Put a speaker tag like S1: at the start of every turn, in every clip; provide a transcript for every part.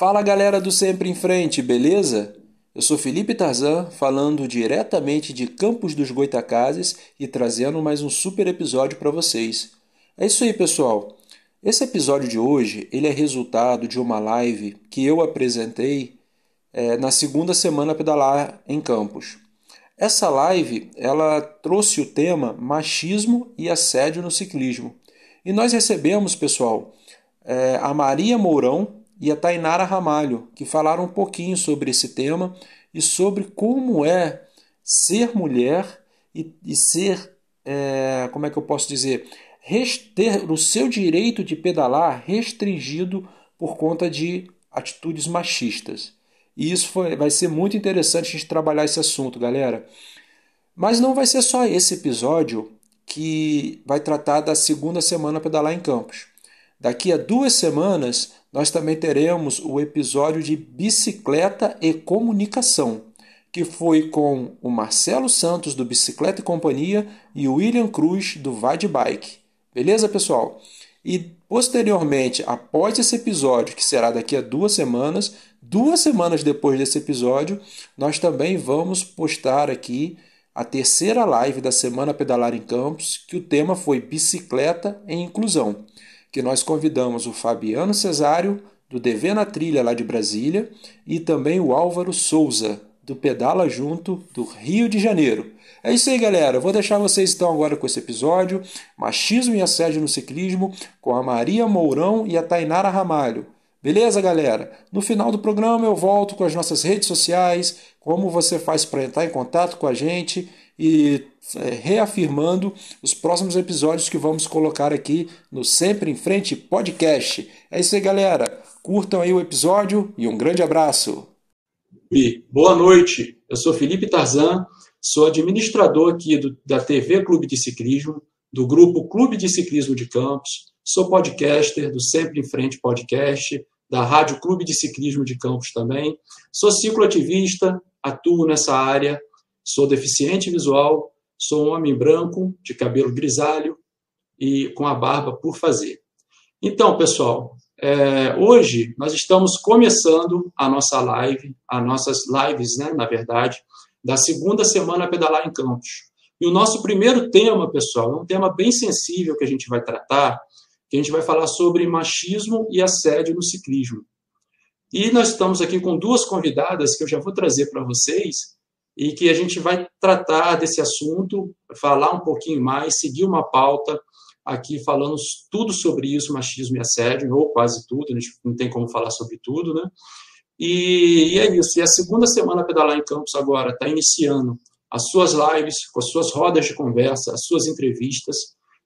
S1: Fala galera do Sempre em Frente, beleza? Eu sou Felipe Tarzan, falando diretamente de Campos dos Goitacazes e trazendo mais um super episódio para vocês. É isso aí, pessoal. Esse episódio de hoje ele é resultado de uma live que eu apresentei é, na segunda semana pedalar em Campos. Essa live ela trouxe o tema machismo e assédio no ciclismo. E nós recebemos, pessoal, é, a Maria Mourão, e a Tainara Ramalho, que falaram um pouquinho sobre esse tema e sobre como é ser mulher e, e ser, é, como é que eu posso dizer, ter o seu direito de pedalar restringido por conta de atitudes machistas. E isso foi, vai ser muito interessante a gente trabalhar esse assunto, galera. Mas não vai ser só esse episódio que vai tratar da segunda semana pedalar em campos. Daqui a duas semanas nós também teremos o episódio de bicicleta e comunicação, que foi com o Marcelo Santos do Bicicleta e Companhia e o William Cruz do Vai de Bike. Beleza, pessoal? E posteriormente, após esse episódio, que será daqui a duas semanas, duas semanas depois desse episódio, nós também vamos postar aqui a terceira live da Semana Pedalar em Campos, que o tema foi bicicleta e inclusão que nós convidamos o Fabiano Cesário, do DV na Trilha lá de Brasília, e também o Álvaro Souza, do Pedala Junto, do Rio de Janeiro. É isso aí, galera. Eu vou deixar vocês então agora com esse episódio: Machismo e Assédio no Ciclismo, com a Maria Mourão e a Tainara Ramalho. Beleza, galera? No final do programa eu volto com as nossas redes sociais, como você faz para entrar em contato com a gente e é, reafirmando os próximos episódios que vamos colocar aqui no Sempre em Frente Podcast. É isso aí, galera. Curtam aí o episódio e um grande abraço.
S2: Boa noite. Eu sou Felipe Tarzan, sou administrador aqui do, da TV Clube de Ciclismo, do grupo Clube de Ciclismo de Campos. Sou podcaster do Sempre em Frente Podcast, da Rádio Clube de Ciclismo de Campos também. Sou cicloativista, atuo nessa área Sou deficiente visual, sou um homem branco, de cabelo grisalho e com a barba por fazer. Então, pessoal, é, hoje nós estamos começando a nossa live, as nossas lives, né, na verdade, da segunda semana Pedalar em Campos. E o nosso primeiro tema, pessoal, é um tema bem sensível que a gente vai tratar, que a gente vai falar sobre machismo e assédio no ciclismo. E nós estamos aqui com duas convidadas que eu já vou trazer para vocês, e que a gente vai tratar desse assunto, falar um pouquinho mais, seguir uma pauta aqui falando tudo sobre isso, machismo e assédio, ou quase tudo, a gente não tem como falar sobre tudo, né? E, e é isso. E a segunda semana Pedalar em Campos agora está iniciando as suas lives, com as suas rodas de conversa, as suas entrevistas,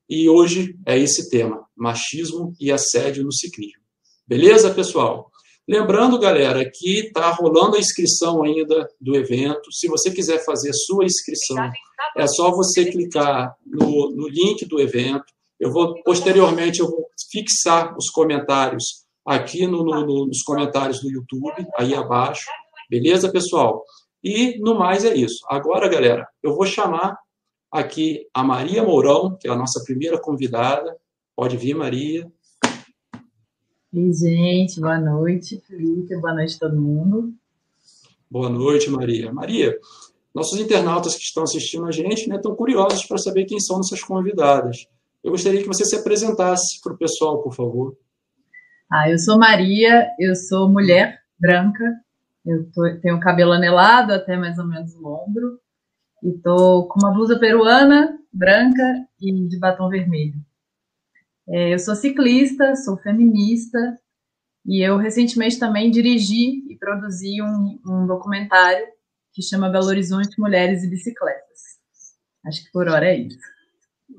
S2: e hoje é esse tema, machismo e assédio no ciclismo. Beleza, pessoal? Lembrando, galera, que está rolando a inscrição ainda do evento. Se você quiser fazer sua inscrição, é só você clicar no, no link do evento. Eu vou, posteriormente, eu vou fixar os comentários aqui no, no, nos comentários do YouTube, aí abaixo. Beleza, pessoal? E, no mais, é isso. Agora, galera, eu vou chamar aqui a Maria Mourão, que é a nossa primeira convidada. Pode vir, Maria.
S3: E, gente, boa noite, Felipe, boa noite a todo mundo.
S2: Boa noite, Maria. Maria, nossos internautas que estão assistindo a gente né, estão curiosos para saber quem são nossas convidadas. Eu gostaria que você se apresentasse para o pessoal, por favor.
S3: Ah, eu sou Maria, eu sou mulher branca, eu tô, tenho cabelo anelado até mais ou menos o ombro, e estou com uma blusa peruana, branca e de batom vermelho. É, eu sou ciclista, sou feminista e eu recentemente também dirigi e produzi um, um documentário que chama Belo Horizonte Mulheres e Bicicletas. Acho que por hora é isso.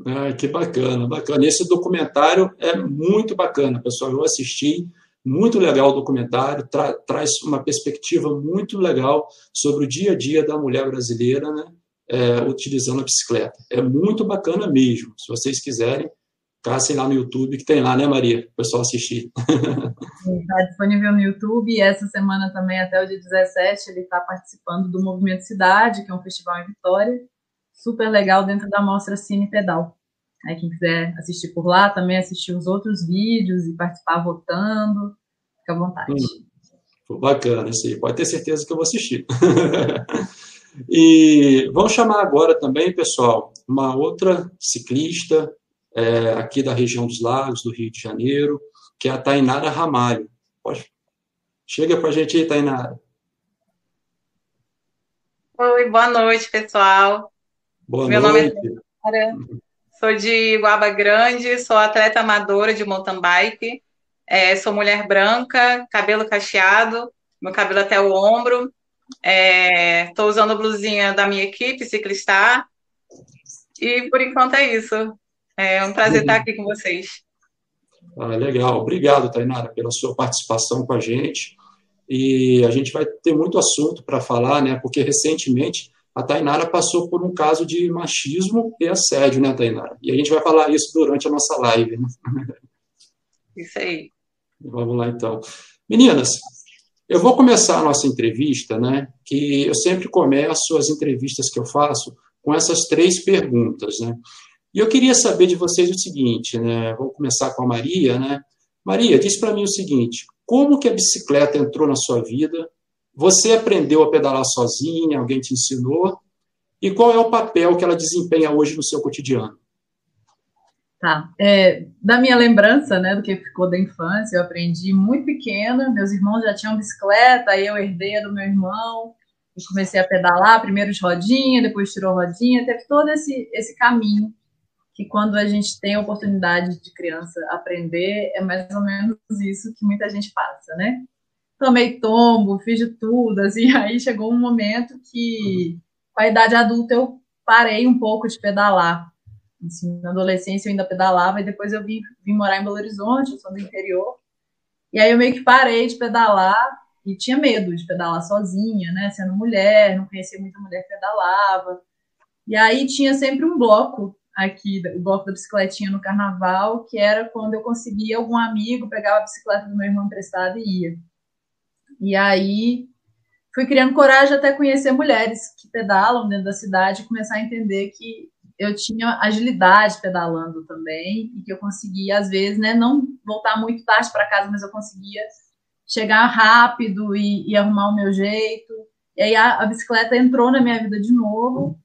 S2: Ah, que bacana, bacana. Esse documentário é muito bacana, pessoal. Eu assisti, muito legal o documentário, tra traz uma perspectiva muito legal sobre o dia a dia da mulher brasileira, né, é, utilizando a bicicleta. É muito bacana mesmo. Se vocês quiserem, caçem lá no YouTube, que tem lá, né, Maria? O pessoal assistir.
S3: Está disponível no YouTube e essa semana também, até o dia 17, ele está participando do Movimento Cidade, que é um festival em Vitória, super legal dentro da mostra Cine Pedal. Aí, quem quiser assistir por lá, também assistir os outros vídeos e participar votando, fica à vontade. Hum.
S2: Foi bacana isso aí. Pode ter certeza que eu vou assistir. e vamos chamar agora também, pessoal, uma outra ciclista é, aqui da região dos Lagos, do Rio de Janeiro, que é a Tainara Ramalho. Pode... Chega para a gente aí, Tainara.
S4: Oi, boa noite, pessoal.
S2: Boa Meu noite. nome
S4: é Sou de Guaba Grande, sou atleta amadora de mountain bike. É, sou mulher branca, cabelo cacheado, meu cabelo até o ombro. Estou é, usando a blusinha da minha equipe, Ciclistar. E por enquanto é isso. É um prazer estar aqui com vocês.
S2: Ah, legal. Obrigado, Tainara, pela sua participação com a gente. E a gente vai ter muito assunto para falar, né? Porque recentemente a Tainara passou por um caso de machismo e assédio, né, Tainara? E a gente vai falar isso durante a nossa live. Né?
S4: Isso aí.
S2: Vamos lá, então. Meninas, eu vou começar a nossa entrevista, né? Que eu sempre começo as entrevistas que eu faço com essas três perguntas, né? E eu queria saber de vocês o seguinte, né? Vamos começar com a Maria, né? Maria, diz para mim o seguinte: como que a bicicleta entrou na sua vida? Você aprendeu a pedalar sozinha? Alguém te ensinou? E qual é o papel que ela desempenha hoje no seu cotidiano?
S3: Tá. É, da minha lembrança, né, do que ficou da infância, eu aprendi muito pequena. Meus irmãos já tinham bicicleta, aí eu herdei a do meu irmão. E comecei a pedalar, primeiro de rodinha, depois tirou rodinha. Teve todo esse, esse caminho que quando a gente tem a oportunidade de criança aprender, é mais ou menos isso que muita gente passa, né? Tomei tombo, fiz de tudo, assim, aí chegou um momento que, com a idade adulta, eu parei um pouco de pedalar Assim, na adolescência eu ainda pedalava e depois eu vim, vim morar em Belo Horizonte, eu sou do interior. E aí eu meio que parei de pedalar e tinha medo de pedalar sozinha, né? Sendo mulher, não conhecia muita mulher que pedalava. E aí tinha sempre um bloco aqui, o bloco da bicicletinha no carnaval, que era quando eu conseguia algum amigo, pegava a bicicleta do meu irmão emprestado e ia. E aí fui criando coragem até conhecer mulheres que pedalam dentro da cidade e começar a entender que eu tinha agilidade pedalando também e que eu conseguia às vezes, né, não voltar muito tarde para casa, mas eu conseguia chegar rápido e, e, arrumar o meu jeito. E aí a, a, bicicleta entrou na minha vida de novo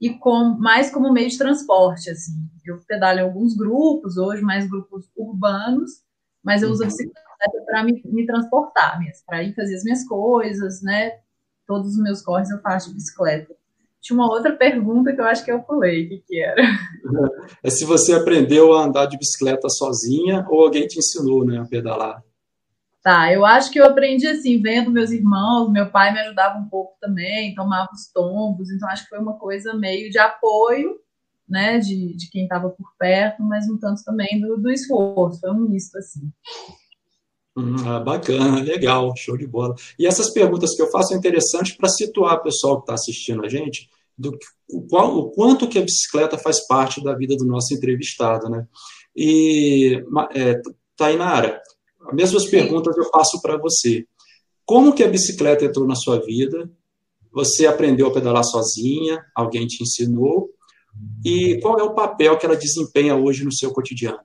S3: e com mais como meio de transporte, assim. Eu pedalo em alguns grupos hoje, mais grupos urbanos, mas eu uso a uhum. bicicleta para me, me transportar, para ir fazer as minhas coisas, né? Todos os meus corres eu faço de bicicleta. Tinha uma outra pergunta que eu acho que eu pulei, o que, que era?
S2: É se você aprendeu a andar de bicicleta sozinha ou alguém te ensinou né, a pedalar.
S3: Tá, eu acho que eu aprendi assim, vendo meus irmãos, meu pai me ajudava um pouco também, tomava os tombos, então acho que foi uma coisa meio de apoio, né, de, de quem estava por perto, mas um tanto também do, do esforço, foi um misto assim.
S2: Hum, ah, bacana, legal, show de bola. E essas perguntas que eu faço é interessante para situar o pessoal que está assistindo a gente do o, qual, o quanto que a bicicleta faz parte da vida do nosso entrevistado, né? E é, Tainara, as mesmas perguntas eu faço para você. Como que a bicicleta entrou na sua vida? Você aprendeu a pedalar sozinha? Alguém te ensinou? E qual é o papel que ela desempenha hoje no seu cotidiano?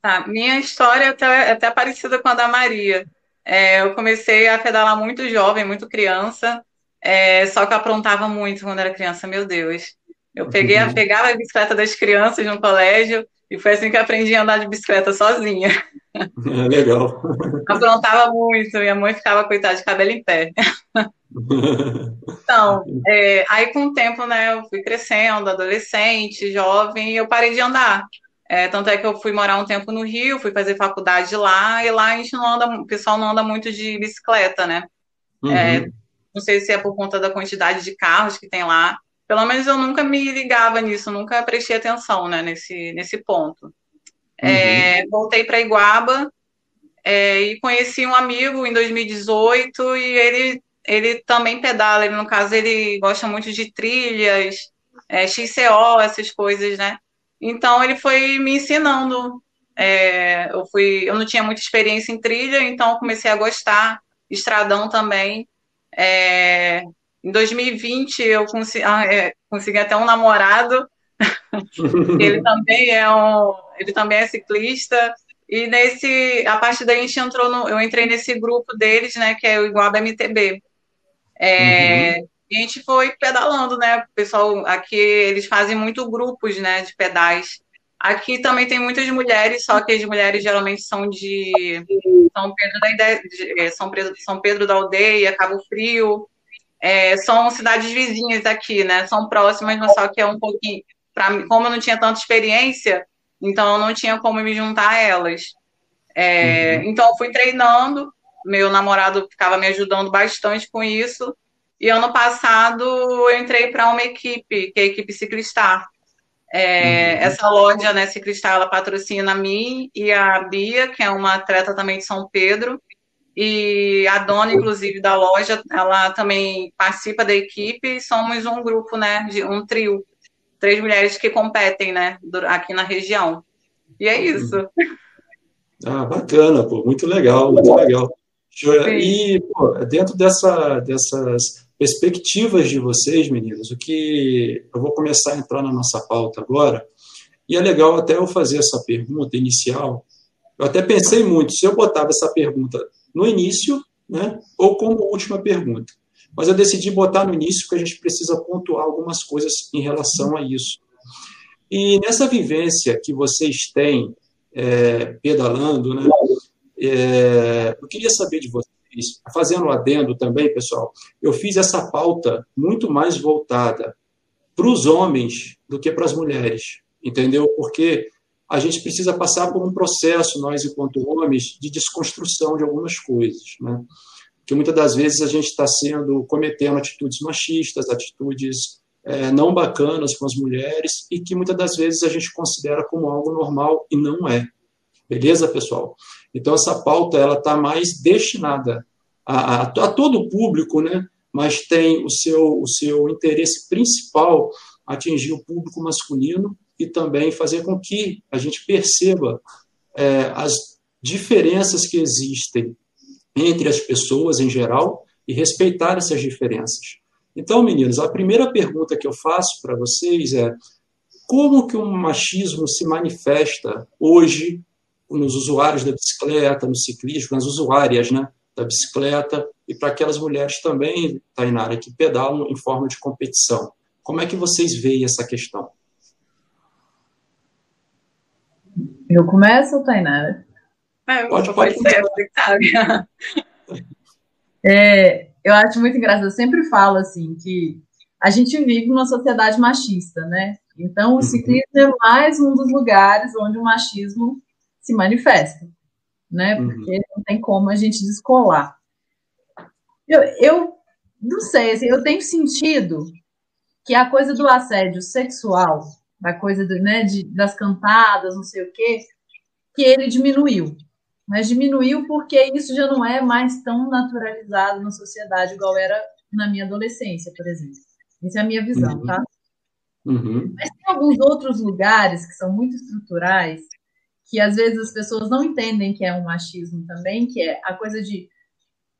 S4: Tá, minha história é até, é até parecida com a da Maria. É, eu comecei a pedalar muito jovem, muito criança, é, só que eu aprontava muito quando era criança, meu Deus. Eu peguei, uhum. pegava a bicicleta das crianças no colégio e foi assim que aprendi a andar de bicicleta sozinha.
S2: É, legal.
S4: Aprontava muito, minha mãe ficava, coitada, de cabelo em pé. Então, é, aí com o tempo, né, eu fui crescendo, adolescente, jovem, e eu parei de andar. É, tanto é que eu fui morar um tempo no Rio, fui fazer faculdade lá, e lá a gente não anda, o pessoal não anda muito de bicicleta, né? Uhum. É, não sei se é por conta da quantidade de carros que tem lá. Pelo menos eu nunca me ligava nisso, nunca prestei atenção né, nesse, nesse ponto. É, uhum. voltei para Iguaba é, e conheci um amigo em 2018 e ele, ele também pedala, ele, no caso ele gosta muito de trilhas, é, XCO, essas coisas, né? Então ele foi me ensinando. É, eu fui, eu não tinha muita experiência em trilha, então comecei a gostar. Estradão também. É, em 2020 eu consegui, ah, é, consegui até um namorado. Ele também é um, ele também é ciclista. E nesse, a partir daí a gente entrou no, eu entrei nesse grupo deles, né, que é o Iguaba MTB. É, uhum. E a gente foi pedalando, né? O pessoal aqui eles fazem muito grupos, né, de pedais. Aqui também tem muitas mulheres, só que as mulheres geralmente são de São Pedro da, de, é, São Pedro, São Pedro da Aldeia, Cabo Frio. É, são cidades vizinhas aqui, né? São próximas, mas só que é um pouquinho. Pra, como eu não tinha tanta experiência, então eu não tinha como me juntar a elas. É, uhum. Então eu fui treinando, meu namorado ficava me ajudando bastante com isso. E ano passado eu entrei para uma equipe, que é a equipe Ciclistar. É, uhum. Essa loja, né, Ciclistar, ela patrocina a mim e a Bia, que é uma atleta também de São Pedro. E a dona, inclusive, da loja, ela também participa da equipe. Somos um grupo, né, de um trio. Três mulheres que competem, né, aqui na região. E é isso.
S2: Ah, bacana, pô, muito legal, muito legal. E, pô, dentro dessa, dessas perspectivas de vocês, meninas, o que eu vou começar a entrar na nossa pauta agora, e é legal até eu fazer essa pergunta inicial. Eu até pensei muito se eu botava essa pergunta no início, né, ou como última pergunta. Mas eu decidi botar no início porque a gente precisa pontuar algumas coisas em relação a isso. E nessa vivência que vocês têm é, pedalando, né, é, eu queria saber de vocês fazendo um adendo também, pessoal, eu fiz essa pauta muito mais voltada para os homens do que para as mulheres, entendeu? Porque a gente precisa passar por um processo, nós enquanto homens, de desconstrução de algumas coisas, né? Que muitas das vezes a gente está sendo cometendo atitudes machistas, atitudes é, não bacanas com as mulheres e que muitas das vezes a gente considera como algo normal e não é. Beleza, pessoal? Então, essa pauta ela está mais destinada a, a, a, todo o público, né? mas tem o seu, o seu interesse principal atingir o público masculino e também fazer com que a gente perceba é, as diferenças que existem entre as pessoas em geral e respeitar essas diferenças. Então, meninos, a primeira pergunta que eu faço para vocês é como que o machismo se manifesta hoje nos usuários da bicicleta, no ciclismo, nas usuárias né, da bicicleta e para aquelas mulheres também, Tainara, que pedalam em forma de competição. Como é que vocês veem essa questão?
S3: Eu começo, Tainara?
S4: É, pode, pode, pode ser, sabe?
S3: É, eu acho muito engraçado, eu sempre falo assim, que a gente vive numa sociedade machista, né? Então, o uhum. ciclismo é mais um dos lugares onde o machismo se manifesta, né? Uhum. Porque uhum. não tem como a gente descolar. Eu, eu não sei, assim, eu tenho sentido que a coisa do assédio sexual, da coisa do, né, de, das cantadas, não sei o quê, que ele diminuiu. Mas diminuiu porque isso já não é mais tão naturalizado na sociedade igual era na minha adolescência, por exemplo. Essa é a minha visão, uhum. tá? Uhum. Mas tem alguns outros lugares que são muito estruturais que às vezes as pessoas não entendem que é um machismo também, que é a coisa de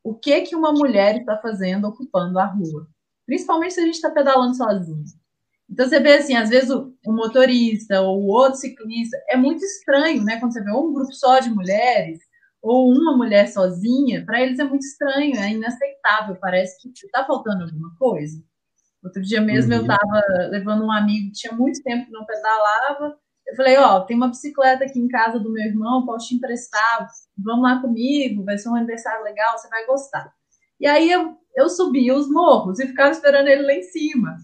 S3: o que que uma mulher está fazendo ocupando a rua, principalmente se a gente está pedalando sozinho. Então você vê assim, às vezes o, o, motorista ou o outro ciclista é muito estranho, né? Quando você vê um grupo só de mulheres ou uma mulher sozinha, para eles é muito estranho, é inaceitável, parece que está faltando alguma coisa. Outro dia mesmo uhum. eu estava levando um amigo que tinha muito tempo que não pedalava, eu falei, ó, tem uma bicicleta aqui em casa do meu irmão, posso te emprestar, vamos lá comigo, vai ser um aniversário legal, você vai gostar. E aí eu, eu subia os morros e ficava esperando ele lá em cima,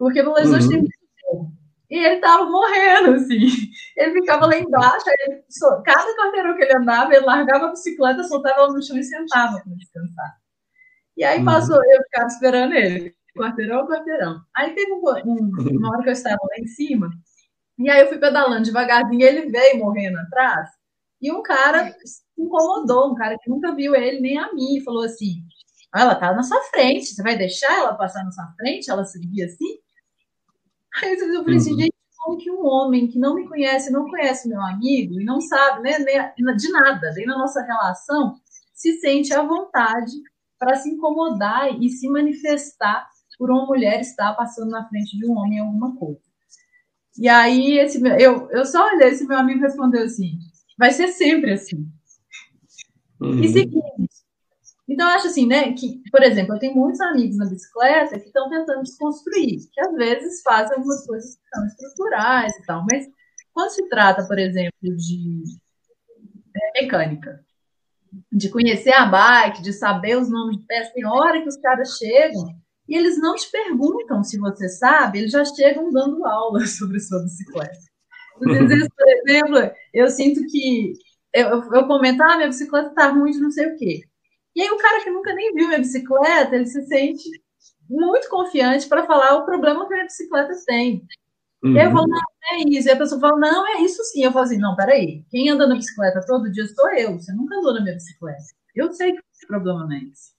S3: porque no Horizonte uhum. tem muito morro. E ele tava morrendo, assim. Ele ficava lá embaixo, ele, cada quarteirão que ele andava, ele largava a bicicleta, soltava ela no chão e sentava para descansar. E aí uhum. passou, eu ficava esperando ele, quarteirão, quarteirão. Aí teve um, um, uma hora que eu estava lá em cima, e aí eu fui pedalando devagarzinho, ele veio morrendo atrás. E um cara se incomodou, um cara que nunca viu ele nem a mim, falou assim: ah, ela tá na sua frente, você vai deixar ela passar na sua frente? Ela seguir assim? Aí eu falei assim, uhum. gente, como que um homem que não me conhece, não conhece meu amigo e não sabe né, de nada, nem na nossa relação, se sente à vontade para se incomodar e se manifestar por uma mulher estar passando na frente de um homem em alguma coisa. E aí, esse meu, eu, eu só olhei, esse meu amigo respondeu assim: vai ser sempre assim. Uhum. E seguinte. Então, eu acho assim, né, que, por exemplo, eu tenho muitos amigos na bicicleta que estão tentando desconstruir, que às vezes fazem algumas coisas que são estruturais e tal, mas quando se trata, por exemplo, de é, mecânica, de conhecer a bike, de saber os nomes de peças, tem hora que os caras chegam e eles não te perguntam se você sabe, eles já chegam dando aula sobre sua bicicleta. Às vezes, por exemplo, eu sinto que eu, eu comento, ah, minha bicicleta está ruim de não sei o quê. E aí o cara que nunca nem viu minha bicicleta, ele se sente muito confiante para falar o problema que a minha bicicleta tem. Uhum. E eu falo, não, é isso. E a pessoa fala, não, é isso sim. Eu falo assim, não, peraí. Quem anda na bicicleta todo dia sou eu. Você nunca andou na minha bicicleta. Eu sei que o problema não é esse.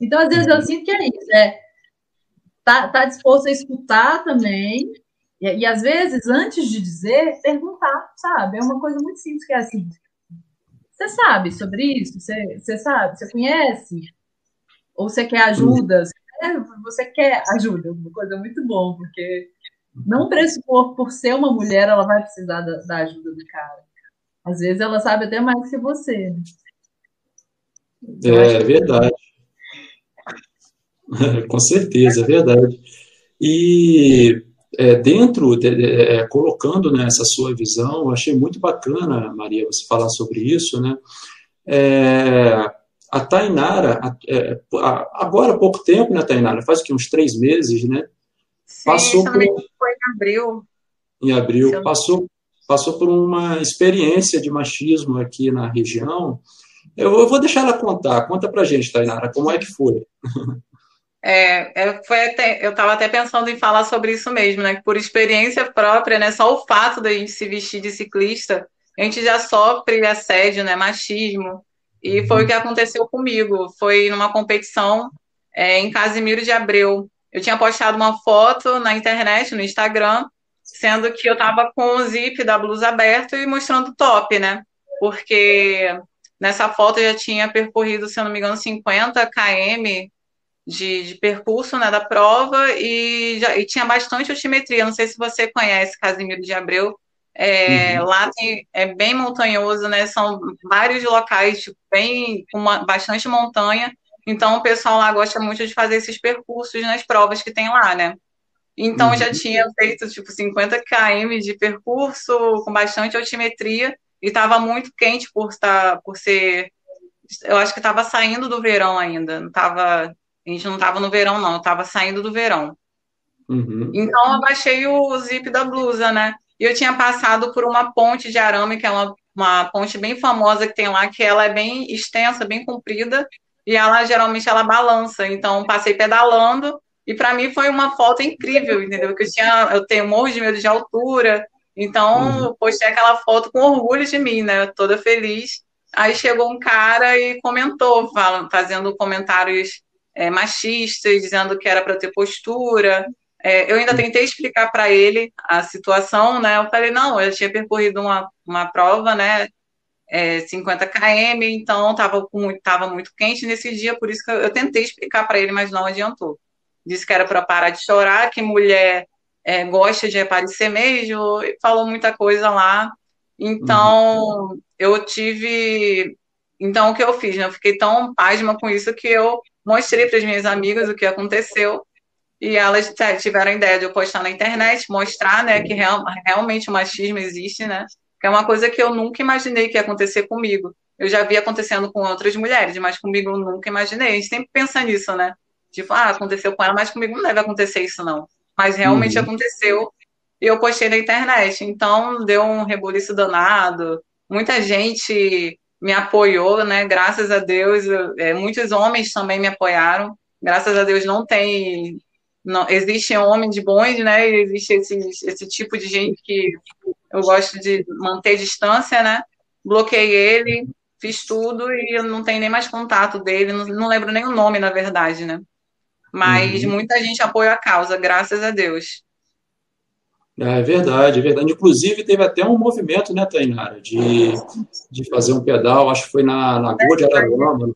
S3: Então, às vezes, eu sinto que é isso. É, tá, tá disposto a escutar também. E, e, às vezes, antes de dizer, perguntar, sabe? É uma coisa muito simples que é assim. Você sabe sobre isso? Você, você sabe? Você conhece? Ou você quer ajuda? Você quer ajuda? Uma coisa muito bom, porque não pressupor por ser uma mulher, ela vai precisar da, da, ajuda do cara. Às vezes ela sabe até mais que você.
S2: É, é verdade. Com certeza, é verdade. E é, dentro, de, é, colocando nessa sua visão, achei muito bacana, Maria, você falar sobre isso, né? É, a Tainara, é, agora há pouco tempo, né, Tainara? Faz aqui uns três meses, né?
S4: Sim, passou por, foi em abril.
S2: Em abril, passou, passou por uma experiência de machismo aqui na região. Eu, eu vou deixar ela contar. Conta pra gente, Tainara, como é que foi?
S4: É, é, foi até, eu estava até pensando em falar sobre isso mesmo, né? Por experiência própria, né? Só o fato da gente se vestir de ciclista, a gente já sofre assédio, né? Machismo. E foi o que aconteceu comigo. Foi numa competição é, em Casimiro de Abreu. Eu tinha postado uma foto na internet, no Instagram, sendo que eu estava com o zip da blusa aberto e mostrando top, né? Porque nessa foto eu já tinha percorrido, se eu não me engano, 50 km de, de percurso né, da prova e, já, e tinha bastante altimetria. Não sei se você conhece Casimiro de Abreu. É, uhum. Lá tem, é bem montanhoso, né? São vários locais tipo, bem com uma, bastante montanha. Então o pessoal lá gosta muito de fazer esses percursos nas provas que tem lá, né? Então uhum. já tinha feito tipo 50 km de percurso com bastante altimetria e estava muito quente por estar tá, por ser eu acho que estava saindo do verão ainda, não estava a gente não estava no verão, não, estava saindo do verão. Uhum. Então eu baixei o zip da blusa, né? E eu tinha passado por uma ponte de arame, que é uma, uma ponte bem famosa que tem lá, que ela é bem extensa, bem comprida, e ela geralmente ela balança. Então passei pedalando e para mim foi uma foto incrível, entendeu? Que eu tinha, eu tenho morro de medo de altura, então uhum. postei aquela foto com orgulho de mim, né? Toda feliz. Aí chegou um cara e comentou, fazendo comentários é, machistas, dizendo que era para ter postura. É, eu ainda tentei explicar para ele a situação, né? Eu falei, não, eu tinha percorrido uma, uma prova, né? É, 50 km, então estava tava muito quente nesse dia, por isso que eu, eu tentei explicar para ele, mas não adiantou. Disse que era para parar de chorar, que mulher é, gosta de aparecer mesmo, e falou muita coisa lá. Então, uhum. eu tive. Então, o que eu fiz? Né? Eu fiquei tão pasma com isso que eu mostrei para as minhas amigas o que aconteceu e elas tiveram a ideia de eu postar na internet, mostrar, né, que real, realmente o machismo existe, né, que é uma coisa que eu nunca imaginei que ia acontecer comigo. Eu já vi acontecendo com outras mulheres, mas comigo eu nunca imaginei. A gente sempre pensa nisso, né? Tipo, ah, aconteceu com ela, mas comigo não deve acontecer isso, não. Mas realmente uhum. aconteceu e eu postei na internet. Então, deu um rebuliço danado. Muita gente me apoiou, né? Graças a Deus, é, muitos homens também me apoiaram. Graças a Deus não tem, não existem homens bons, né? Existe esse, esse tipo de gente que eu gosto de manter distância, né? Bloqueei ele, fiz tudo e eu não tenho nem mais contato dele, não, não lembro nem o nome, na verdade, né? Mas uhum. muita gente apoia a causa, graças a Deus.
S2: É verdade, é verdade. Inclusive, teve até um movimento, né, Tainara, de, de fazer um pedal, acho que foi na Lagoa de Araruama.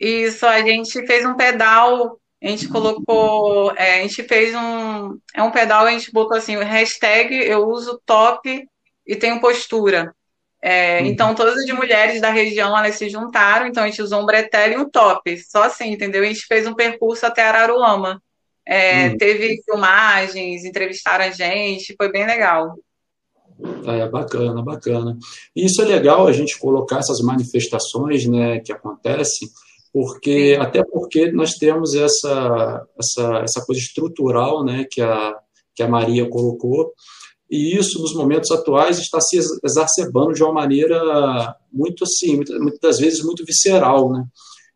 S4: Isso, a gente fez um pedal, a gente colocou, é, a gente fez um, é um pedal, a gente botou assim, hashtag eu uso top e tenho postura. É, uhum. Então, todas as mulheres da região, elas se juntaram, então a gente usou um bretelle e um top, só assim, entendeu? A gente fez um percurso até Araruama. É, uhum. Teve filmagens, entrevistaram a gente, foi bem legal.
S2: É, bacana, bacana. E isso é legal a gente colocar essas manifestações né, que acontecem, porque até porque nós temos essa, essa, essa coisa estrutural né, que, a, que a Maria colocou, e isso, nos momentos atuais, está se exacerbando de uma maneira muito assim, muitas vezes muito visceral, né?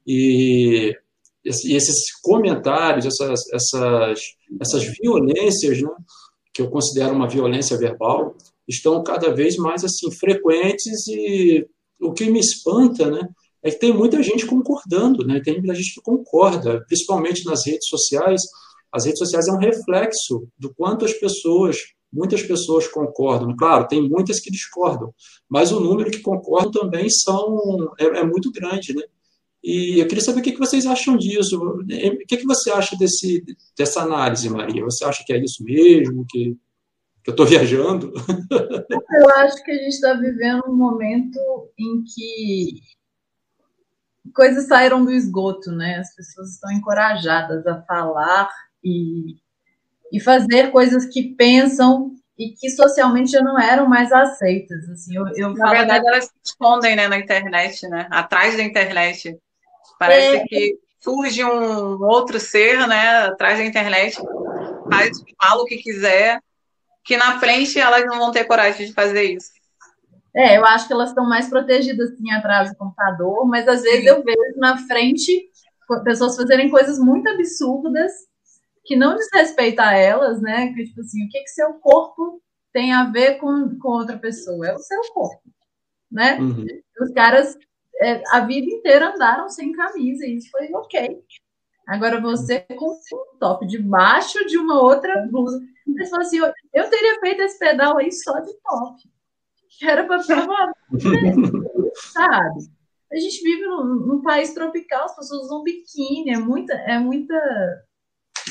S2: E, e esses comentários, essas, essas, essas violências, né, que eu considero uma violência verbal, estão cada vez mais assim frequentes e o que me espanta, né, é que tem muita gente concordando, né? Tem muita gente que concorda, principalmente nas redes sociais. As redes sociais é um reflexo do quanto as pessoas muitas pessoas concordam. Claro, tem muitas que discordam, mas o número que concordam também são é, é muito grande, né? E eu queria saber o que, vocês acham disso. O que, que você acha desse, dessa análise, Maria? Você acha que é isso mesmo? Que, que eu estou viajando?
S3: Eu acho que a gente está vivendo um momento em que coisas saíram do esgoto, né? As pessoas estão encorajadas a falar e e fazer coisas que pensam e que socialmente já não eram mais aceitas. Assim, eu, eu
S4: na verdade, elas se escondem né, na internet, né? atrás da internet. Parece é... que surge um outro ser né, atrás da internet, faz, fala o que quiser, que na frente elas não vão ter coragem de fazer isso.
S3: É, eu acho que elas estão mais protegidas assim atrás do computador, mas às vezes Sim. eu vejo na frente pessoas fazerem coisas muito absurdas que não diz respeito a elas, né? Que, tipo assim, o que, que seu corpo tem a ver com, com outra pessoa? É o seu corpo, né? Uhum. Os caras é, a vida inteira andaram sem camisa e isso foi ok. Agora você com um top debaixo de uma outra blusa. Você fala assim, eu, eu teria feito esse pedal aí só de top. Que era para provar, sabe? A gente vive num, num, país tropical, as pessoas usam biquíni, é muita, é muita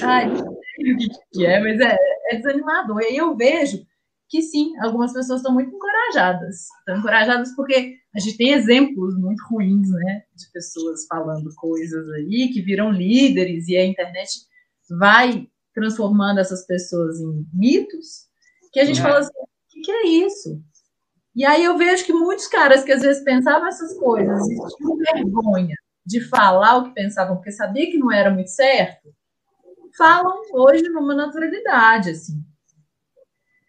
S3: Ai, não sei o que é, mas é, é desanimador. E aí eu vejo que sim, algumas pessoas estão muito encorajadas. Estão encorajadas porque a gente tem exemplos muito ruins, né? De pessoas falando coisas aí que viram líderes e a internet vai transformando essas pessoas em mitos, que a gente é. fala assim, o que, que é isso? E aí eu vejo que muitos caras que às vezes pensavam essas coisas e tinham vergonha de falar o que pensavam, porque sabia que não era muito certo, falam hoje numa naturalidade, assim.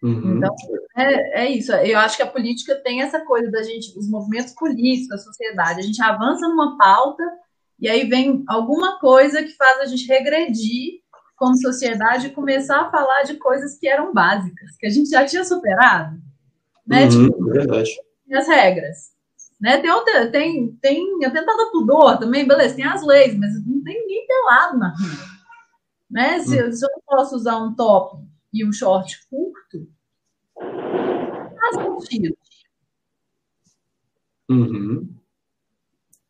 S3: Uhum. Então, é, é isso. Eu acho que a política tem essa coisa da gente, os movimentos políticos, a sociedade, a gente avança numa pauta e aí vem alguma coisa que faz a gente regredir como sociedade e começar a falar de coisas que eram básicas, que a gente já tinha superado. Né?
S2: Uhum, tipo, verdade.
S3: As regras. Né? Tem, tem, tem atentado a pudor também, beleza, tem as leis, mas não tem ninguém pelado na rua. Né? Se, hum. se eu não posso usar um top e um short curto, faz sentido.
S2: Uhum.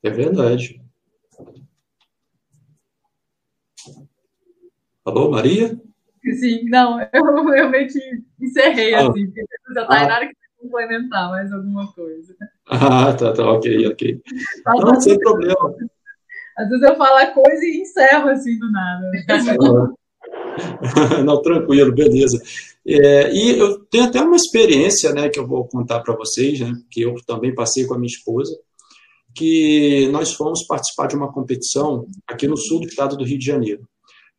S2: É verdade. Alô, Maria?
S3: Sim, não, eu, eu meio que encerrei ah. assim, porque já tá ah. na hora que complementar mais alguma coisa.
S2: Ah, tá, tá, ok, ok. Tá não, sem problema.
S3: Às vezes eu falo a coisa e encerro assim do nada.
S2: Não, tranquilo, beleza. É, e eu tenho até uma experiência né, que eu vou contar para vocês, né, que eu também passei com a minha esposa, que nós fomos participar de uma competição aqui no sul do estado do Rio de Janeiro.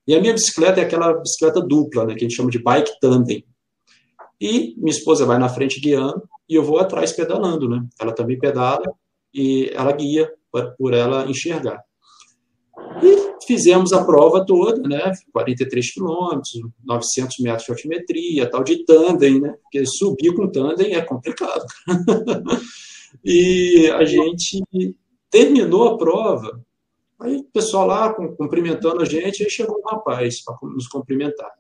S2: E a minha bicicleta é aquela bicicleta dupla, né, que a gente chama de bike tandem. E minha esposa vai na frente guiando e eu vou atrás pedalando. Né? Ela também pedala e ela guia por ela enxergar. E fizemos a prova toda, né? 43 quilômetros, 900 metros de altimetria, tal de tandem, né? Porque subir com tandem é complicado. e a gente terminou a prova, aí o pessoal lá cumprimentando a gente, aí chegou um rapaz para nos cumprimentar.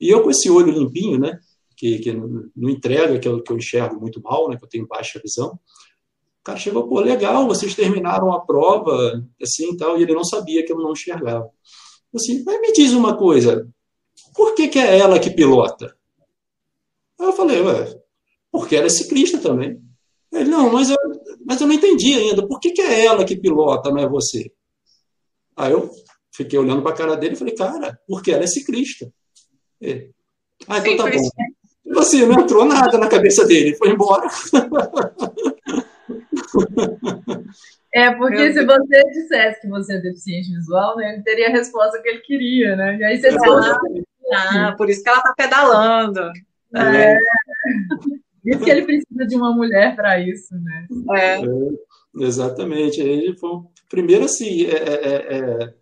S2: E eu com esse olho limpinho, né? Que, que não entrega, que eu, que eu enxergo muito mal, né? Que eu tenho baixa visão. O cara chegou, pô, legal, vocês terminaram a prova, assim tal, e ele não sabia que eu não enxergava. Assim, mas me diz uma coisa, por que, que é ela que pilota? Aí eu falei, ué, porque ela é ciclista também. Ele, não, mas eu, mas eu não entendi ainda. Por que, que é ela que pilota, não é você? Aí eu fiquei olhando para a cara dele e falei, cara, porque ela é ciclista. É. Ah, então tá bom. Assim, não entrou nada na cabeça dele, foi embora.
S3: É, porque se você dissesse que você é deficiente visual, né, ele teria a resposta que ele queria, né? E aí você
S4: ah, ah, por isso que ela está pedalando.
S3: É. é. Isso que ele precisa de uma mulher para isso, né?
S2: É. é. exatamente. Ele foi primeiro assim, é, é, é,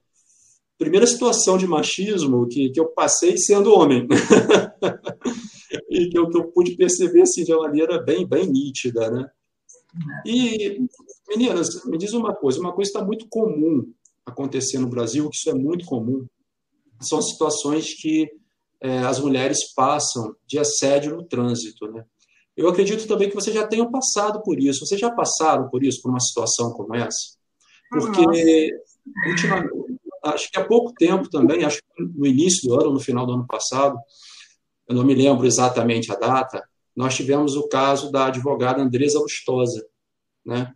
S2: primeira situação de machismo que, que eu passei sendo homem. e que eu, que eu, pude perceber assim, de uma maneira bem, bem nítida, né? E, meninas, me diz uma coisa, uma coisa está muito comum acontecer no Brasil, que isso é muito comum, são situações que é, as mulheres passam de assédio no trânsito, né? Eu acredito também que vocês já tenham passado por isso. Vocês já passaram por isso, por uma situação como essa? Porque, ultimamente, acho que há pouco tempo também, acho que no início do ano, no final do ano passado, eu não me lembro exatamente a data, nós tivemos o caso da advogada Andresa Lustosa, né?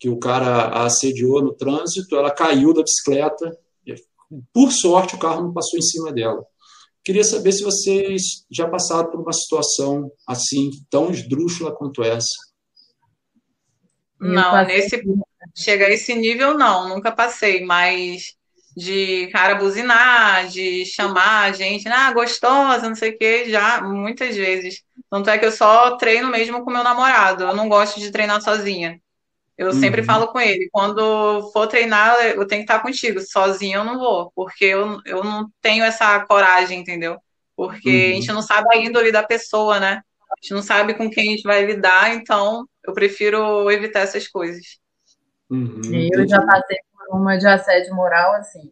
S2: que o cara a assediou no trânsito, ela caiu da bicicleta, por sorte o carro não passou em cima dela. Queria saber se vocês já passaram por uma situação assim, tão esdrúxula quanto essa.
S4: Não, nesse chega a esse nível não, nunca passei, mas de cara buzinar, de chamar a gente, ah, gostosa, não sei o que, já muitas vezes. Tanto é que eu só treino mesmo com meu namorado, eu não gosto de treinar sozinha. Eu uhum. sempre falo com ele, quando for treinar, eu tenho que estar contigo, sozinho eu não vou, porque eu, eu não tenho essa coragem, entendeu? Porque uhum. a gente não sabe a índole da pessoa, né? A gente não sabe com quem a gente vai lidar, então eu prefiro evitar essas coisas.
S3: Uhum. Eu já passei uma de assédio moral, assim,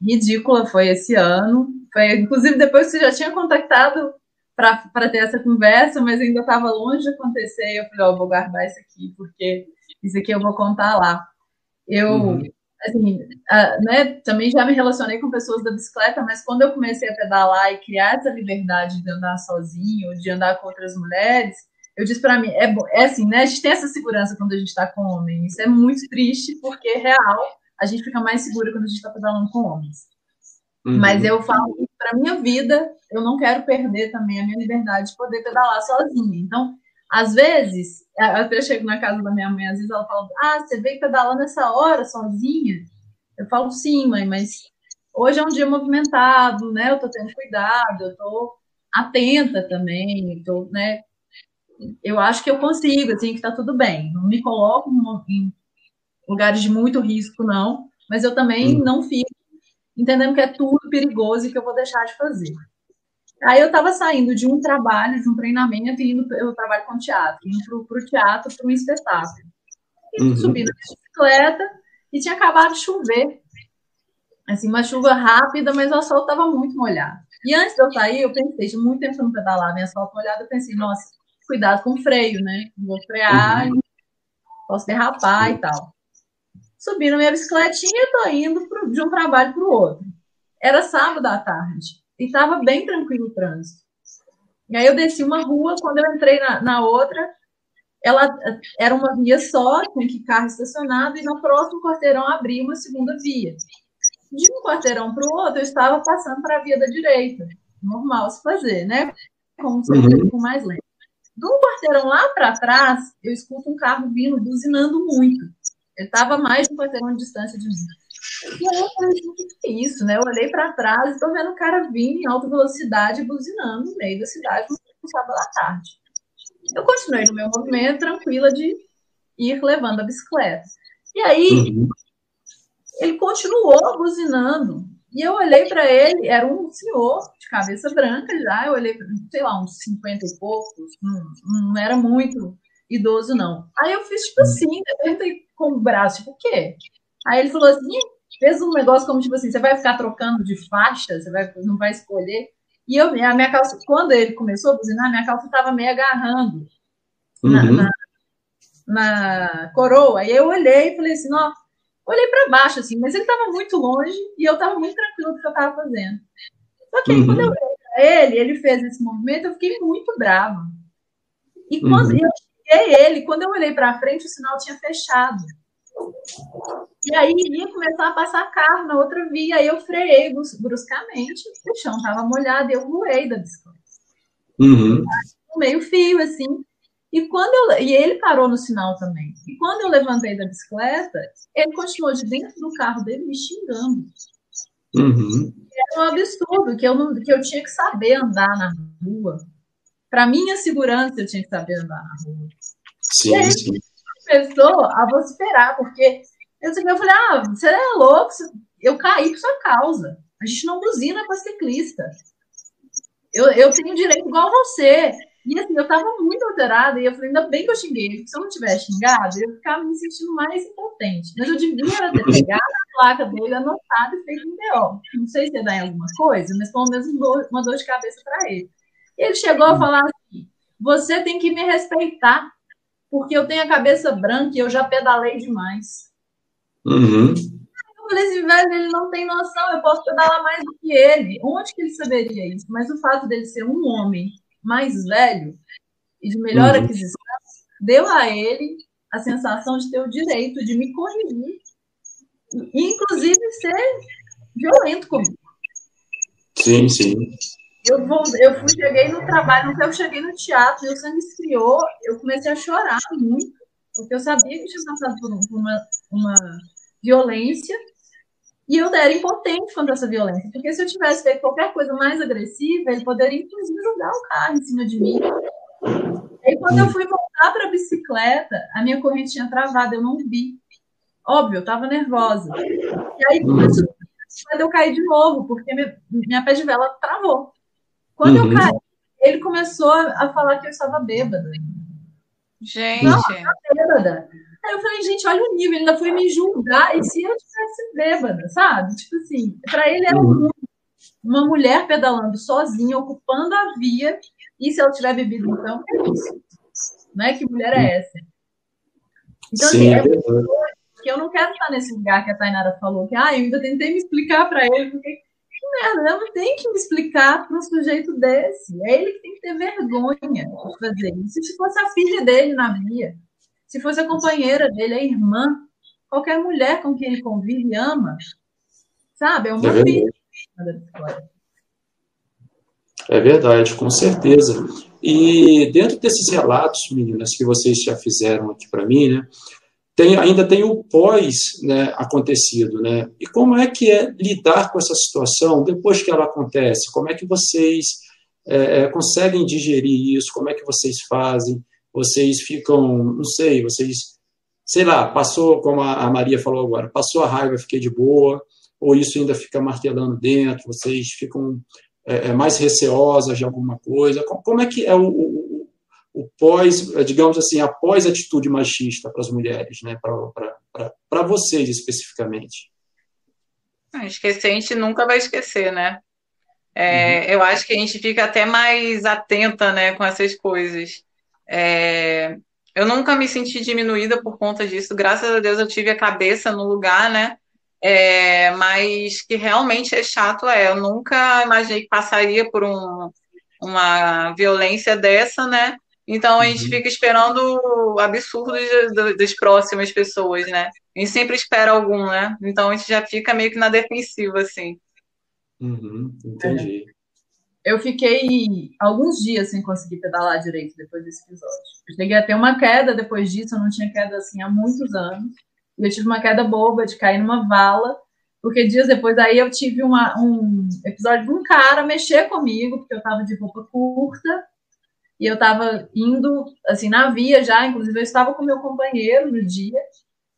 S3: ridícula, foi esse ano. Foi, inclusive, depois que você já tinha contactado para ter essa conversa, mas ainda estava longe de acontecer. Eu falei, ó, oh, vou guardar isso aqui, porque isso aqui eu vou contar lá. Eu, uhum. assim, né, também já me relacionei com pessoas da bicicleta, mas quando eu comecei a pedalar e criar essa liberdade de andar sozinho, de andar com outras mulheres, eu disse para mim, é, é assim, né, a gente tem essa segurança quando a gente está com homem, isso é muito triste, porque é real, a gente fica mais segura quando a gente está pedalando com homens. Uhum. Mas eu falo para minha vida, eu não quero perder também a minha liberdade de poder pedalar sozinha. Então, às vezes, até eu chego na casa da minha mãe, às vezes ela fala: Ah, você veio pedalar nessa hora sozinha? Eu falo: Sim, mãe, mas hoje é um dia movimentado, né? Eu tô tendo cuidado, eu tô atenta também, tô, né? Eu acho que eu consigo, assim, que tá tudo bem. Não me coloco em lugares de muito risco, não, mas eu também hum. não fico entendendo que é tudo perigoso e que eu vou deixar de fazer. Aí eu estava saindo de um trabalho, de um treinamento, e indo, eu trabalho com teatro, indo para o teatro, para um espetáculo. E uhum. subi na bicicleta e tinha acabado de chover. Assim, uma chuva rápida, mas o asfalto estava muito molhado. E antes de eu sair, eu pensei, de muito tempo que eu não pedalava em asfalto molhado, eu pensei, nossa, cuidado com o freio, né? Vou frear, uhum. posso derrapar e tal subi na minha bicicletinha e tô indo pro, de um trabalho para o outro. Era sábado à tarde e estava bem tranquilo o trânsito. E aí eu desci uma rua, quando eu entrei na, na outra, ela era uma via só, com que carro estacionado, e no próximo quarteirão abria uma segunda via. De um quarteirão para o outro, eu estava passando para a via da direita. Normal se fazer, né? Como se uhum. com mais lento. Um quarteirão lá para trás, eu escuto um carro vindo buzinando muito. Ele estava mais de um quarteirão de distância de mim. E aí eu falei o que, que é isso, né? Eu olhei para trás e estou vendo o cara vir em alta velocidade, buzinando no meio da cidade no sábado à tarde. Eu continuei no meu movimento, tranquila de ir levando a bicicleta. E aí, uhum. ele continuou buzinando. E eu olhei para ele, era um senhor de cabeça branca já, eu olhei, sei lá, uns 50 e poucos, não, não era muito idoso, não. Aí eu fiz tipo hum. assim, eu perguntei com o braço, tipo, o quê? Aí ele falou assim, fez um negócio como tipo assim, você vai ficar trocando de faixa, você vai, não vai escolher. E eu, a minha calça, quando ele começou a buzinar, minha calça estava meio agarrando uhum. na, na, na, coroa. E eu olhei e falei assim, ó, olhei para baixo, assim, mas ele estava muito longe e eu estava muito tranquilo do que eu estava fazendo. Só que aí, uhum. quando eu olhei para ele, ele fez esse movimento, eu fiquei muito brava. E quando uhum. eu E ele, quando eu olhei para frente, o sinal tinha fechado. E aí ia começar a passar carro na outra via, aí eu freiei bruscamente, o chão estava molhado e eu voei da bicicleta.
S2: Uhum.
S3: Meio fio, assim. E quando eu, e ele parou no sinal também. E quando eu levantei da bicicleta, ele continuou de dentro do carro dele me xingando.
S2: Uhum.
S3: Era um absurdo que eu, não, que eu tinha que saber andar na rua. Para minha segurança, eu tinha que saber andar na rua.
S2: Sim, aí, sim.
S3: Começou a vociferar, porque eu, eu falei: ah, você é louco, eu caí por sua causa. A gente não buzina para ciclista. Eu, eu tenho direito igual você. E assim, eu tava muito alterada e eu falei, ainda bem que eu xinguei, porque se eu não tivesse xingado, eu ficar me sentindo mais impotente. Mas eu devia ter pegado a placa dele, anotado e feito um BO. Não sei se ia dar em alguma coisa, mas pelo menos uma dor de cabeça para ele. Ele chegou a falar assim: você tem que me respeitar, porque eu tenho a cabeça branca e eu já pedalei demais.
S2: Uhum.
S3: Eu falei assim, velho, ele não tem noção, eu posso pedalar mais do que ele. Onde que ele saberia isso? Mas o fato dele ser um homem mais velho e de melhor uhum. aquisição, deu a ele a sensação de ter o direito de me corrigir e, inclusive, ser violento comigo.
S2: Sim, sim.
S3: Eu, vou, eu fui, cheguei no trabalho, no eu cheguei no teatro, meu sangue esfriou, eu comecei a chorar muito, porque eu sabia que tinha passado por uma, uma violência e eu era impotente contra essa violência, porque se eu tivesse feito qualquer coisa mais agressiva, ele poderia, inclusive, jogar o carro em cima de mim. Aí, quando eu fui voltar para a bicicleta, a minha corrente tinha travado, eu não vi. Óbvio, eu estava nervosa. E aí, quando eu caí de novo, porque minha, minha pé de vela travou. Quando uhum. eu caí, ele começou a falar que eu estava bêbada.
S4: Gente. Não,
S3: eu bêbada. Aí eu falei, gente, olha o nível, ele ainda foi me julgar, e se eu tivesse bêbada, sabe? Tipo assim, para ele era um, uma mulher pedalando sozinha, ocupando a via, e se ela tiver bebido, então, é isso. Né? Que mulher é essa? Então, Sim, assim, é que eu não quero estar nesse lugar que a Tainara falou, que ah, eu ainda tentei me explicar para ele, porque que merda, eu não tenho que me explicar para um sujeito desse. É ele que tem que ter vergonha de fazer isso. Se fosse a filha dele na via, se fosse a companheira dele, a irmã, qualquer mulher com quem ele convive e ama, sabe? É uma é filha
S2: É verdade, com certeza. E dentro desses relatos, meninas, que vocês já fizeram aqui para mim, né, tem, ainda tem o pós né, acontecido, né? E como é que é lidar com essa situação depois que ela acontece? Como é que vocês é, é conseguem digerir isso? Como é que vocês fazem? vocês ficam, não sei, vocês, sei lá, passou, como a Maria falou agora, passou a raiva, fiquei de boa, ou isso ainda fica martelando dentro, vocês ficam é, é mais receosas de alguma coisa? Como é que é o, o, o pós, digamos assim, a pós-atitude machista para as mulheres, né, para vocês especificamente?
S4: Esquecer a gente nunca vai esquecer, né? É, uhum. Eu acho que a gente fica até mais atenta, né, com essas coisas. É, eu nunca me senti diminuída por conta disso. Graças a Deus eu tive a cabeça no lugar, né? É, mas que realmente é chato é. Eu nunca imaginei que passaria por um, uma violência dessa, né? Então a gente uhum. fica esperando absurdos das próximas pessoas, né? A gente sempre espera algum, né? Então a gente já fica meio que na defensiva, assim.
S2: Uhum, entendi. É
S3: eu fiquei alguns dias sem conseguir pedalar direito depois desse episódio. Eu cheguei a ter uma queda depois disso, eu não tinha queda assim há muitos anos. Eu tive uma queda boba de cair numa vala, porque dias depois aí eu tive uma, um episódio de um cara mexer comigo, porque eu tava de roupa curta, e eu tava indo, assim, na via já, inclusive eu estava com meu companheiro no dia,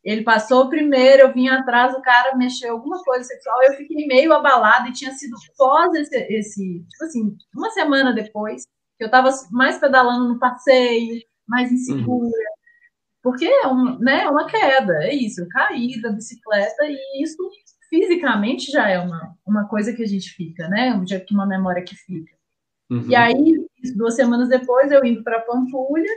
S3: ele passou primeiro, eu vim atrás, o cara mexeu alguma coisa sexual, eu fiquei meio abalada e tinha sido pós esse, esse tipo assim, uma semana depois, que eu estava mais pedalando no passeio, mais insegura. Uhum. Porque é um, né, é uma queda, é isso, eu caí da bicicleta e isso fisicamente já é uma, uma coisa que a gente fica, né? Que uma memória que fica. Uhum. E aí, duas semanas depois, eu indo para Pampulha,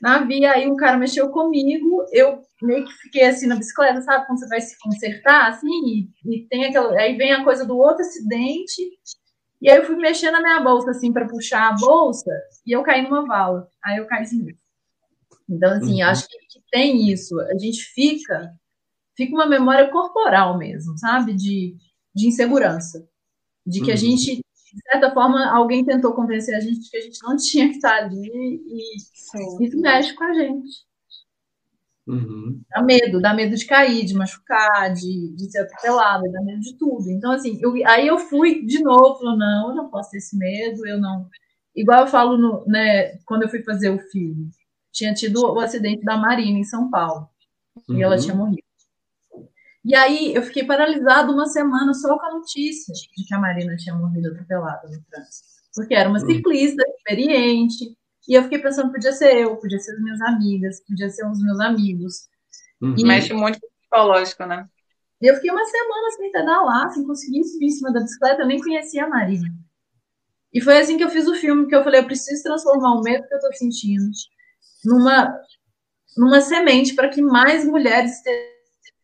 S3: na via, aí um cara mexeu comigo, eu meio que fiquei assim na bicicleta, sabe? Quando você vai se consertar, assim, e, e tem aquela. Aí vem a coisa do outro acidente, e aí eu fui mexer na minha bolsa, assim, para puxar a bolsa, e eu caí numa vala. Aí eu caí novo. Então, assim, uhum. acho que, que, tem isso. A gente fica, fica uma memória corporal mesmo, sabe? De, de insegurança. De que uhum. a gente, de certa forma, alguém tentou convencer a gente de que a gente não tinha que estar ali e Sim. isso mexe com a gente.
S2: Uhum.
S3: Dá medo, dá medo de cair, de machucar, de, de ser atropelado, dá medo de tudo. Então, assim, eu, aí eu fui de novo, falou, não, eu não posso ter esse medo, eu não. Igual eu falo, no, né, quando eu fui fazer o filme, tinha tido o acidente da Marina em São Paulo, uhum. e ela uhum. tinha morrido. E aí eu fiquei paralisada uma semana só com a notícia de que a Marina tinha morrido atropelada no trânsito. Porque era uma uhum. ciclista experiente, e eu fiquei pensando, podia ser eu, podia ser as minhas amigas, podia ser os meus amigos.
S4: Uhum. E mexe muito com o psicológico, né?
S3: E eu fiquei uma semana sem pedalar, sem conseguir subir em cima da bicicleta, eu nem conhecia a Marina. E foi assim que eu fiz o filme, que eu falei, eu preciso transformar o medo que eu tô sentindo numa, numa semente para que mais mulheres estejam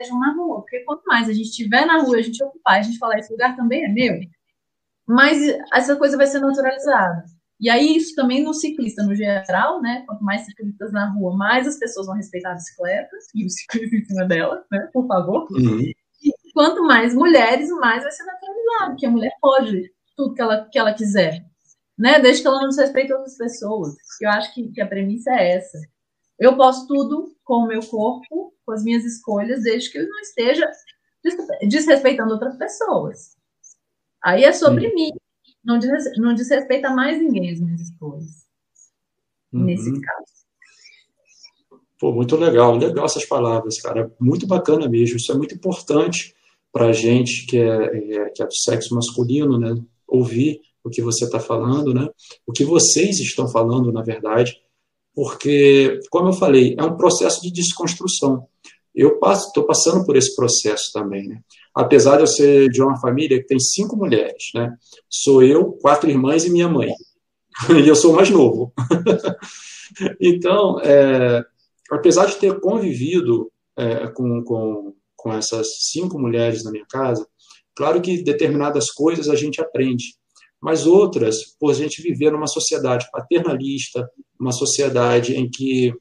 S3: na rua. Porque quanto mais a gente estiver na rua, a gente ocupar, a gente falar, esse lugar também é meu, mais essa coisa vai ser naturalizada. E aí, isso também no ciclista, no geral, né? Quanto mais ciclistas na rua, mais as pessoas vão respeitar a bicicleta e o ciclista em cima dela, né? Por favor.
S2: Uhum.
S3: E quanto mais mulheres, mais vai ser naturalizado, porque a mulher pode tudo que ela, que ela quiser, né? Desde que ela não desrespeite outras pessoas. Eu acho que, que a premissa é essa. Eu posso tudo com o meu corpo, com as minhas escolhas, desde que eu não esteja desrespeitando outras pessoas. Aí é sobre uhum. mim não, diz, não desrespeita mais ninguém as minhas escolhas. Uhum. Nesse caso.
S2: Pô, muito legal, legal essas palavras, cara. Muito bacana mesmo. Isso é muito importante para a gente que é, é, que é do sexo masculino, né? Ouvir o que você está falando, né? O que vocês estão falando, na verdade, porque, como eu falei, é um processo de desconstrução. Eu estou passando por esse processo também, né? apesar de eu ser de uma família que tem cinco mulheres, né? Sou eu, quatro irmãs e minha mãe. e eu sou mais novo. então, é, apesar de ter convivido é, com, com, com essas cinco mulheres na minha casa, claro que determinadas coisas a gente aprende, mas outras, por a gente viver numa sociedade paternalista, uma sociedade em que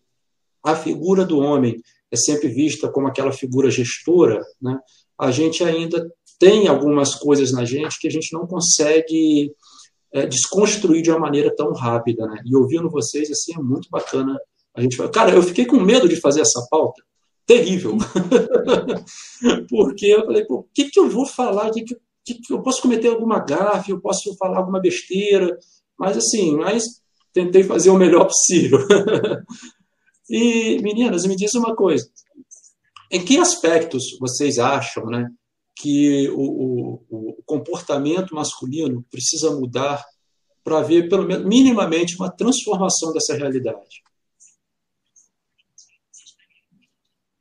S2: a figura do homem é sempre vista como aquela figura gestora, né? a gente ainda tem algumas coisas na gente que a gente não consegue é, desconstruir de uma maneira tão rápida, né? E ouvindo vocês, assim, é muito bacana. A gente Cara, eu fiquei com medo de fazer essa pauta. Terrível. Porque eu falei, o que, que eu vou falar? Que, que, que, eu posso cometer alguma gafe, eu posso falar alguma besteira, mas assim, mas tentei fazer o melhor possível. e, meninas, me diz uma coisa. Em que aspectos vocês acham né, que o, o, o comportamento masculino precisa mudar para haver, pelo menos, minimamente, uma transformação dessa realidade?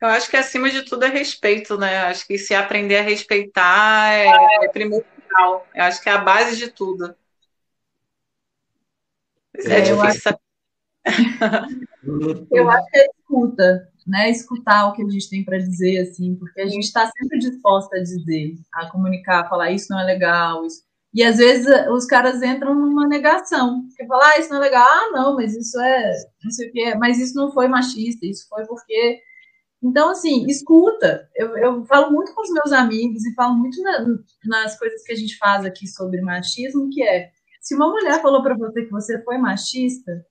S4: Eu acho que acima de tudo é respeito, né? Acho que se aprender a respeitar é, é primordial. Eu acho que é a base de tudo. É, é
S3: difícil. Eu acho... eu acho que é escuta né, escutar o que a gente tem para dizer, assim, porque a gente está sempre disposta a dizer, a comunicar, a falar isso não é legal, isso. E às vezes os caras entram numa negação, que fala, ah, isso não é legal, ah, não, mas isso é, não sei o que, mas isso não foi machista, isso foi porque. Então, assim, escuta. Eu, eu falo muito com os meus amigos e falo muito na, nas coisas que a gente faz aqui sobre machismo, que é, se uma mulher falou para você que você foi machista,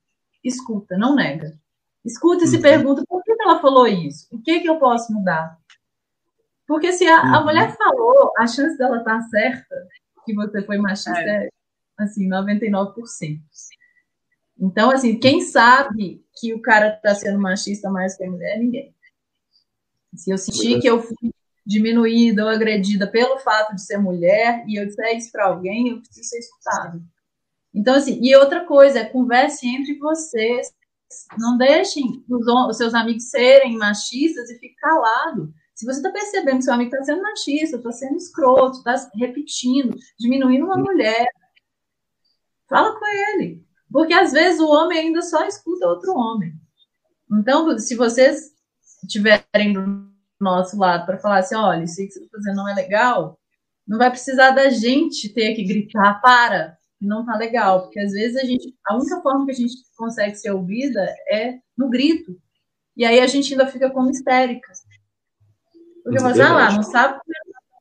S3: escuta, não nega. Escuta e se uhum. pergunta por que ela falou isso? O que, que eu posso mudar? Porque se a, a uhum. mulher falou, a chance dela estar tá certa, que você foi machista, é, é assim, 99%. Então, assim, quem sabe que o cara está sendo machista mais que a mulher? Ninguém. Se eu sentir que eu fui diminuída ou agredida pelo fato de ser mulher e eu disser isso para alguém, eu preciso ser escutado. Então, assim, e outra coisa, é converse entre vocês, não deixem os, os seus amigos serem machistas e fique calado. Se você está percebendo que seu amigo está sendo machista, está sendo escroto, está repetindo, diminuindo uma mulher, fala com ele. Porque às vezes o homem ainda só escuta outro homem. Então, se vocês estiverem do nosso lado para falar assim, olha, isso que você está fazendo não é legal, não vai precisar da gente ter que gritar, para, não tá legal, porque às vezes a gente, a única forma que a gente consegue ser ouvida é no grito. E aí a gente ainda fica como histérica. Porque você, ah lá, não sabe,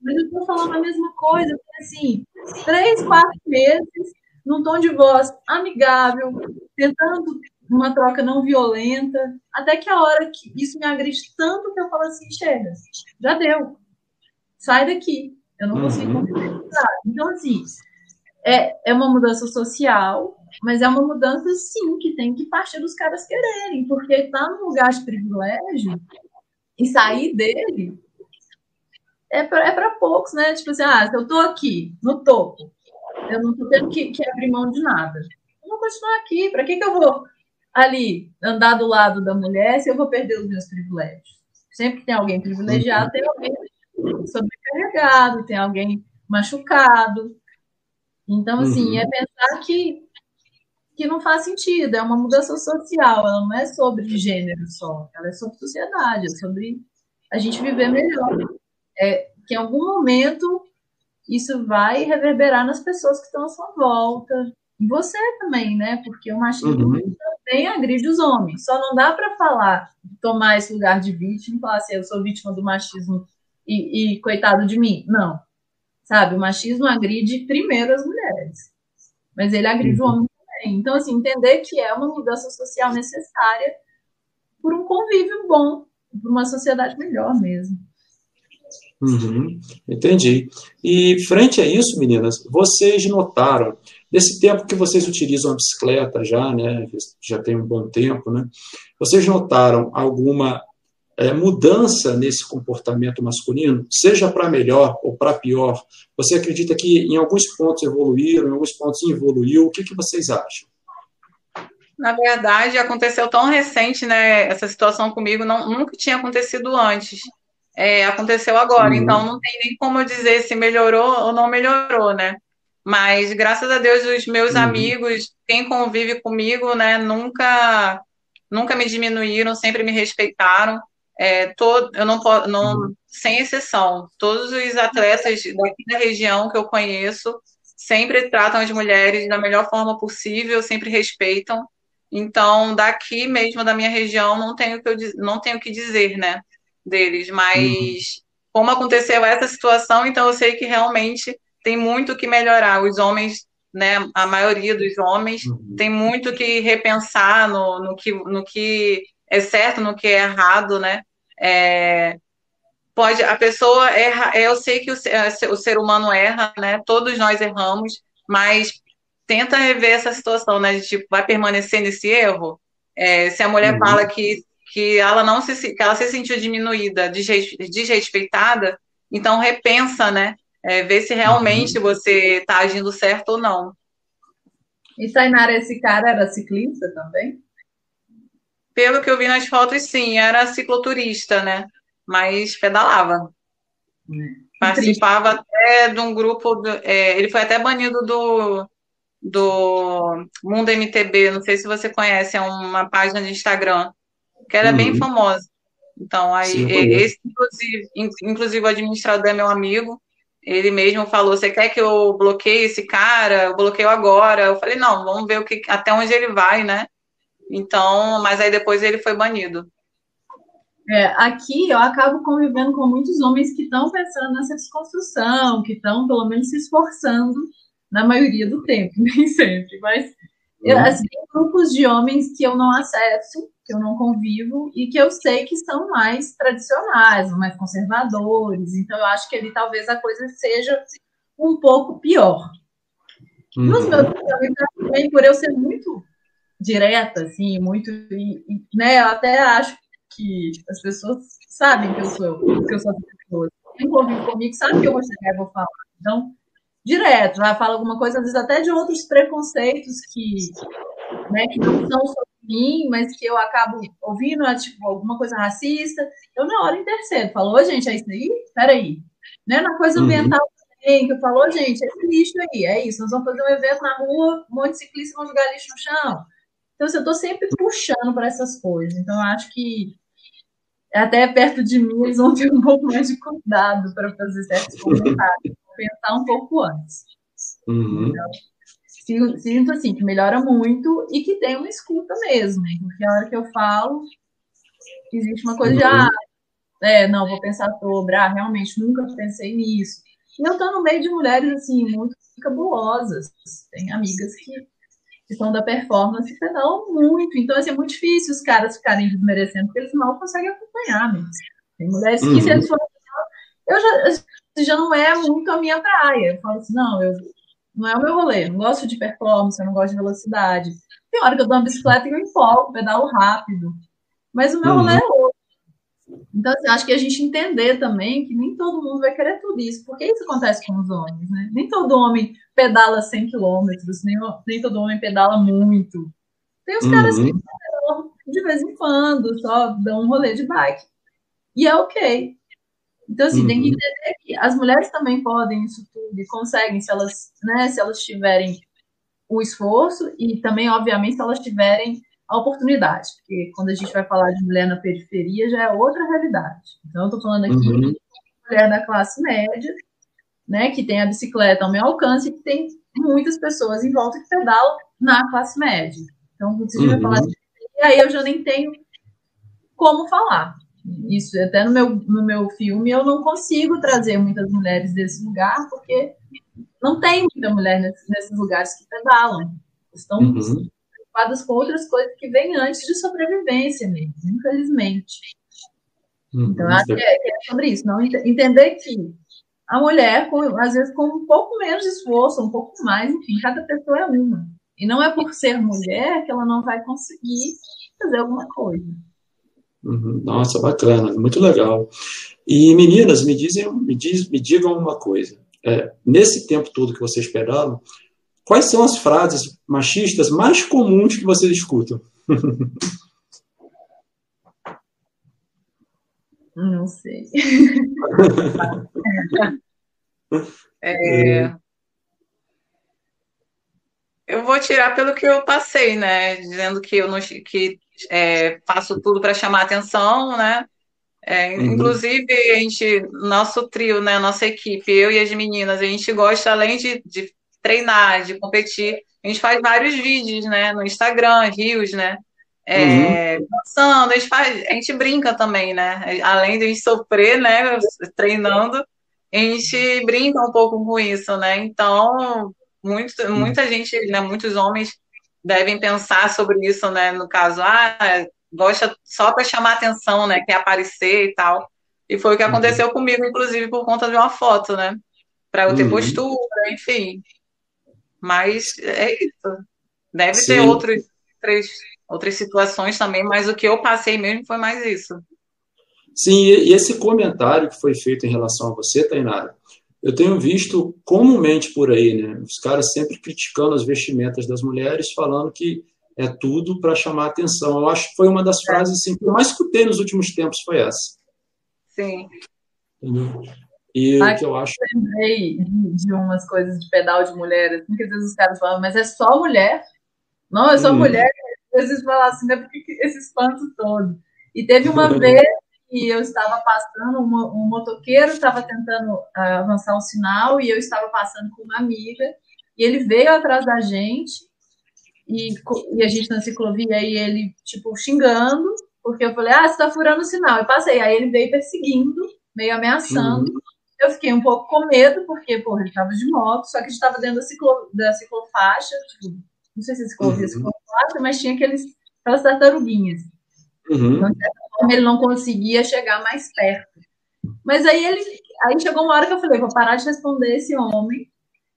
S3: mas eu estou falando a mesma coisa, assim, três, quatro meses, num tom de voz amigável, tentando uma troca não violenta, até que a hora que isso me agride tanto que eu falo assim, chega, já deu, sai daqui, eu não consigo uhum. Então, assim, é, é uma mudança social, mas é uma mudança, sim, que tem que partir dos caras quererem, porque estar tá num lugar de privilégio e sair dele é para é poucos, né? Tipo assim, ah, se eu tô aqui, no topo, eu não tô tendo que, que abrir mão de nada. Eu vou continuar aqui, para que, que eu vou ali andar do lado da mulher se eu vou perder os meus privilégios? Sempre que tem alguém privilegiado, tem alguém sobrecarregado, tem alguém machucado. Então, assim, uhum. é pensar que, que não faz sentido, é uma mudança social, ela não é sobre gênero só, ela é sobre sociedade, é sobre a gente viver melhor. É, que em algum momento isso vai reverberar nas pessoas que estão à sua volta, e você também, né? Porque o machismo uhum. Também agride os homens. Só não dá para falar, tomar esse lugar de vítima e falar assim, eu sou vítima do machismo e, e coitado de mim. Não. Sabe, o machismo agride primeiro as mulheres, mas ele agride uhum. o homem também. Então, assim, entender que é uma mudança social necessária por um convívio bom, por uma sociedade melhor mesmo.
S2: Uhum, entendi. E frente a isso, meninas, vocês notaram, nesse tempo que vocês utilizam a bicicleta já, né, já tem um bom tempo, né, vocês notaram alguma é, mudança nesse comportamento masculino, seja para melhor ou para pior? Você acredita que em alguns pontos evoluíram, em alguns pontos evoluiu? O que, que vocês acham?
S4: Na verdade, aconteceu tão recente, né? Essa situação comigo não, nunca tinha acontecido antes. É, aconteceu agora, uhum. então não tem nem como eu dizer se melhorou ou não melhorou, né? Mas graças a Deus, os meus uhum. amigos, quem convive comigo, né, nunca, nunca me diminuíram, sempre me respeitaram é, todo, eu não, não uhum. sem exceção, todos os atletas daqui da região que eu conheço sempre tratam as mulheres da melhor forma possível, sempre respeitam. Então, daqui mesmo da minha região, não tenho que eu, não tenho que dizer, né, deles, mas uhum. como aconteceu essa situação, então eu sei que realmente tem muito que melhorar. Os homens, né, a maioria dos homens uhum. tem muito que repensar no, no, que, no que é certo, no que é errado, né? É, pode a pessoa erra, eu sei que o, o ser humano erra, né? Todos nós erramos, mas tenta rever essa situação, né? De, tipo, vai permanecer nesse erro. É, se a mulher uhum. fala que, que ela não se que ela se sentiu diminuída, desrespeitada, então repensa, né? É, ver se realmente uhum. você está agindo certo ou não.
S3: E Tainara, esse cara era ciclista também?
S4: Pelo que eu vi nas fotos, sim, era cicloturista, né? Mas pedalava. Hum, Participava até de um grupo. Do, é, ele foi até banido do, do Mundo MTB. Não sei se você conhece, é uma página de Instagram que era uhum. bem famosa. Então, aí, Sim, esse, inclusive, inclusive, o administrador é meu amigo. Ele mesmo falou: Você quer que eu bloqueie esse cara? Eu bloqueio agora. Eu falei: Não, vamos ver o que, até onde ele vai, né? Então, mas aí depois ele foi banido.
S3: É, aqui eu acabo convivendo com muitos homens que estão pensando nessa desconstrução, que estão pelo menos se esforçando na maioria do tempo, nem sempre, mas eu, uhum. assim, tem grupos de homens que eu não acesso, que eu não convivo e que eu sei que são mais tradicionais, mais conservadores. Então eu acho que ali talvez a coisa seja um pouco pior. Uhum. Nos meus também, por eu ser muito direta, assim, muito. E, e, né, eu até acho que as pessoas sabem que eu sou, que eu sou pessoa. Quem convive comigo sabe que eu vou chegar e vou falar. Então, direto, já fala alguma coisa, às vezes até de outros preconceitos que, né, que não são sobre mim, mas que eu acabo ouvindo, é, tipo, alguma coisa racista. Eu na hora intercedo, falou, gente, é isso aí? Peraí. Né, na coisa uhum. ambiental também, que eu falou, gente, é esse lixo aí, é isso, nós vamos fazer um evento na rua, um monte de ciclistas vão jogar lixo no chão então, assim, eu estou sempre puxando para essas coisas. Então, eu acho que até perto de mim eles vão ter um pouco mais de cuidado para fazer certos comentários, pensar um pouco antes. Uhum. Então, sinto assim que melhora muito e que tem uma escuta mesmo, porque a hora que eu falo, existe uma coisa uhum. de, ah, é, não, vou pensar sobre, ah, realmente, nunca pensei nisso. E eu tô no meio de mulheres, assim, muito cabulosas. Tem amigas que, que são da performance e pedalam muito. Então, assim, é muito difícil os caras ficarem desmerecendo, porque eles mal conseguem acompanhar mesmo. Tem mulheres que, uhum. se eles forem, eu já, já não é muito a minha praia. Eu falo assim, não, eu, não é o meu rolê. Eu não gosto de performance, eu não gosto de velocidade. Tem hora que eu dou uma bicicleta e eu empolgo, pedalo rápido. Mas o meu uhum. rolê é outro. Então, assim, acho que a gente entender também que nem todo mundo vai querer tudo isso. Porque isso acontece com os homens, né? Nem todo homem pedala 100 quilômetros, nem, nem todo homem pedala muito. Tem os uhum. caras que pedalam de vez em quando, só dão um rolê de bike. E é ok. Então, assim, uhum. tem que uhum. entender que as mulheres também podem isso tudo e conseguem se elas, né, se elas tiverem o esforço e também, obviamente, se elas tiverem a oportunidade, porque quando a gente vai falar de mulher na periferia já é outra realidade. Então, eu estou falando aqui uhum. de mulher da classe média, né, que tem a bicicleta ao meu alcance e que tem muitas pessoas em volta que pedalam na classe média. Então, se a gente uhum. vai falar de periferia, aí eu já nem tenho como falar. Isso, até no meu, no meu filme, eu não consigo trazer muitas mulheres desse lugar, porque não tem muita mulher nesses, nesses lugares que pedalam. Estão uhum. preocupadas com outras coisas que vêm antes de sobrevivência mesmo, infelizmente. Uhum. Então, acho que é, que é, sobre isso. Não, entender que a mulher, com, às vezes, com um pouco menos de esforço, um pouco mais, enfim, cada pessoa é uma. E não é por ser mulher que ela não vai conseguir fazer alguma coisa.
S2: Uhum. Nossa, bacana, muito legal. E meninas, me dizem, me, diz, me digam uma coisa. É, nesse tempo todo que vocês pedalam, quais são as frases machistas mais comuns que vocês escutam?
S3: Não sei.
S4: é, eu vou tirar pelo que eu passei, né? Dizendo que eu não que é, faço tudo para chamar atenção, né? É, uhum. Inclusive, a gente, nosso trio, né, nossa equipe, eu e as meninas, a gente gosta, além de, de treinar, de competir, a gente faz vários vídeos, né, no Instagram, rios, né, é, uhum. dançando, a gente, faz, a gente brinca também, né, além de a gente sofrer, né, treinando, a gente brinca um pouco com isso, né, então, muito, muita gente, né, muitos homens devem pensar sobre isso, né? No caso, ah, gosta só para chamar atenção, né? Quer aparecer e tal. E foi o que uhum. aconteceu uhum. comigo, inclusive, por conta de uma foto, né? Para eu ter uhum. postura, enfim. Mas é isso. Deve Sim. ter outros, outras, outras situações também, mas o que eu passei mesmo foi mais isso.
S2: Sim, e esse comentário que foi feito em relação a você, Tainara, eu tenho visto comumente por aí, né? Os caras sempre criticando as vestimentas das mulheres, falando que é tudo para chamar atenção. Eu acho que foi uma das frases assim, que eu mais escutei nos últimos tempos foi essa.
S3: Sim.
S2: Entendeu? E o que eu acho.
S3: Eu lembrei de umas coisas de pedal de mulher, assim, que às vezes os caras falam, mas é só mulher? Não, é só hum. mulher. Às vezes falam assim, né? Porque esse espanto todo. E teve uma vez e eu estava passando, um, um motoqueiro estava tentando uh, avançar o sinal e eu estava passando com uma amiga e ele veio atrás da gente e, e a gente na ciclovia e ele, tipo, xingando, porque eu falei, ah, você está furando o sinal. Eu passei, aí ele veio perseguindo, meio ameaçando. Uhum. Eu fiquei um pouco com medo, porque, porra, ele estava de moto, só que a gente estava dentro da, ciclo, da ciclofaixa, tipo, não sei se é ciclovia uhum. ciclofaixa, mas tinha aqueles, aquelas tartaruguinhas. Uhum. Então, forma, ele não conseguia chegar mais perto. Mas aí ele. Aí chegou uma hora que eu falei, vou parar de responder esse homem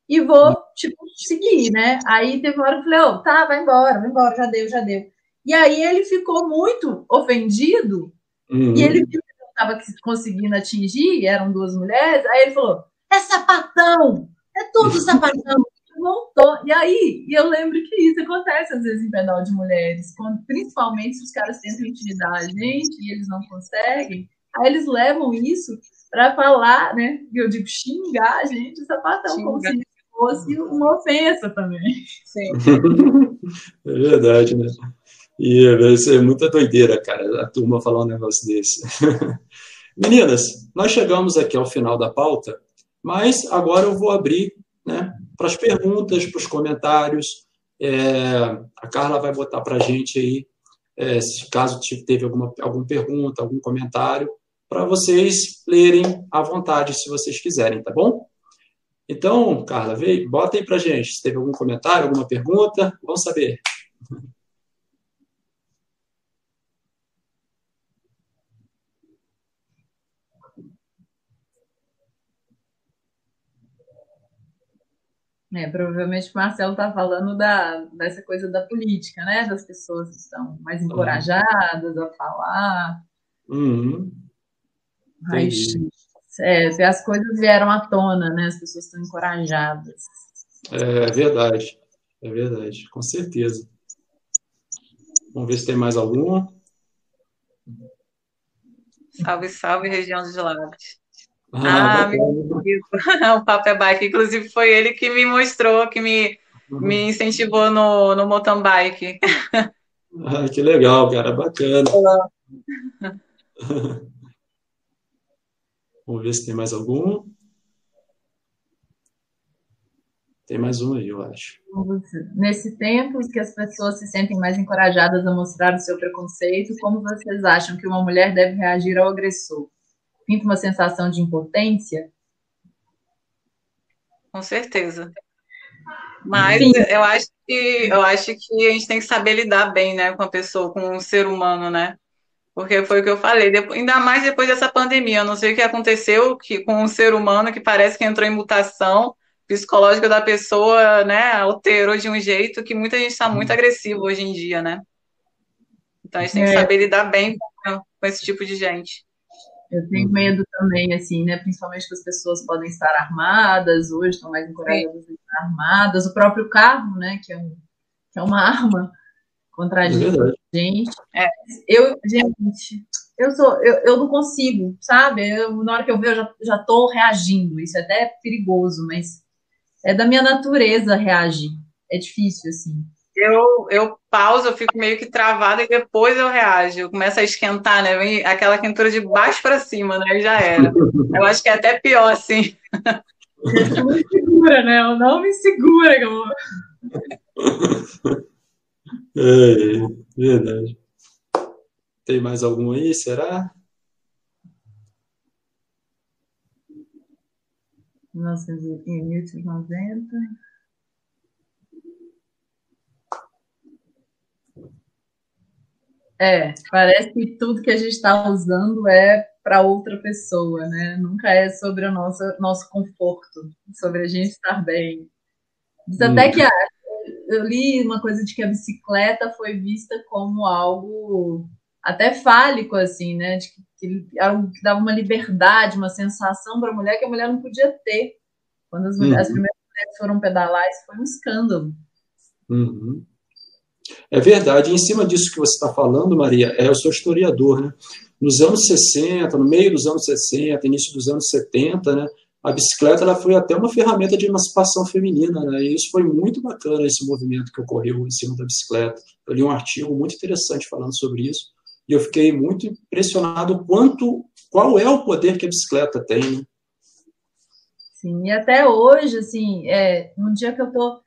S3: e vou, tipo, seguir, né? Aí teve uma hora que eu falei, oh, tá, vai embora, vai embora, já deu, já deu. E aí ele ficou muito ofendido uhum. e ele viu que eu estava conseguindo atingir, eram duas mulheres, aí ele falou, é sapatão, é tudo sapatão voltou. E aí, eu lembro que isso acontece às vezes em pedal de mulheres, quando, principalmente se os caras tentam intimidar a gente e eles não conseguem, aí eles levam isso para falar, né? Eu digo xingar a gente, o sapatão, Xinga. como se fosse uma ofensa também. Sim.
S2: É verdade, né? E isso é muita doideira, cara, a turma falar um negócio desse. Meninas, nós chegamos aqui ao final da pauta, mas agora eu vou abrir né, para as perguntas, para os comentários. É, a Carla vai botar para a gente aí é, se caso teve alguma, alguma pergunta, algum comentário, para vocês lerem à vontade, se vocês quiserem, tá bom? Então, Carla, vem, bota aí para gente se teve algum comentário, alguma pergunta, vamos saber.
S3: É, provavelmente o Marcelo está falando da, dessa coisa da política, né? Das pessoas que estão mais encorajadas a falar.
S2: Uhum.
S3: Mas, é, as coisas vieram à tona, né? As pessoas estão encorajadas.
S2: É verdade, é verdade, com certeza. Vamos ver se tem mais algum.
S4: Salve, salve, região dos lagos. Ah, ah o Papo é Bike. Inclusive, foi ele que me mostrou, que me, uhum. me incentivou no, no mountain bike.
S2: Ah, que legal, cara. Bacana. Vamos ver se tem mais algum. Tem mais um aí, eu acho.
S3: Nesse tempo que as pessoas se sentem mais encorajadas a mostrar o seu preconceito, como vocês acham que uma mulher deve reagir ao agressor? Pinta uma sensação de impotência?
S4: Com certeza. Mas Sim. eu acho que eu acho que a gente tem que saber lidar bem, né, com a pessoa, com o ser humano, né? Porque foi o que eu falei, depois, ainda mais depois dessa pandemia. Eu não sei o que aconteceu que, com o ser humano que parece que entrou em mutação psicológica da pessoa, né? Alterou de um jeito que muita gente está muito agressivo hoje em dia, né? Então a gente tem que é. saber lidar bem com, com esse tipo de gente.
S3: Eu tenho medo também, assim, né? Principalmente que as pessoas podem estar armadas, hoje estão mais encorajadas a estar armadas. O próprio carro, né? Que é, um, que é uma arma contra a é gente. É. Eu, gente, eu sou, eu, eu não consigo, sabe? Eu, na hora que eu vejo, eu já, já tô reagindo. Isso é até perigoso, mas é da minha natureza reagir. É difícil, assim.
S4: Eu, eu pauso, eu fico meio que travada e depois eu reajo. Eu começo a esquentar, né? Vem aquela quentura de baixo para cima, né? E já era. Eu acho que é até pior, assim.
S3: Isso me segura, né? Eu não me segura, amor.
S2: É, verdade. Tem mais algum aí, será?
S3: 1890. É, parece que tudo que a gente está usando é para outra pessoa, né? Nunca é sobre o nosso, nosso conforto, sobre a gente estar bem. Diz até hum. que a, eu li uma coisa de que a bicicleta foi vista como algo até fálico, assim, né? De que, que algo que dava uma liberdade, uma sensação para a mulher que a mulher não podia ter. Quando as, mulheres, uhum. as primeiras mulheres foram pedalar, isso foi um escândalo.
S2: Uhum. É verdade. Em cima disso que você está falando, Maria, é, eu sou historiador, né? Nos anos 60, no meio dos anos 60, início dos anos 70, né? a bicicleta ela foi até uma ferramenta de emancipação feminina, né? E isso foi muito bacana, esse movimento que ocorreu em cima da bicicleta. Eu li um artigo muito interessante falando sobre isso, e eu fiquei muito impressionado quanto, qual é o poder que a bicicleta tem, né?
S3: Sim, e até hoje, assim, é, um dia que eu tô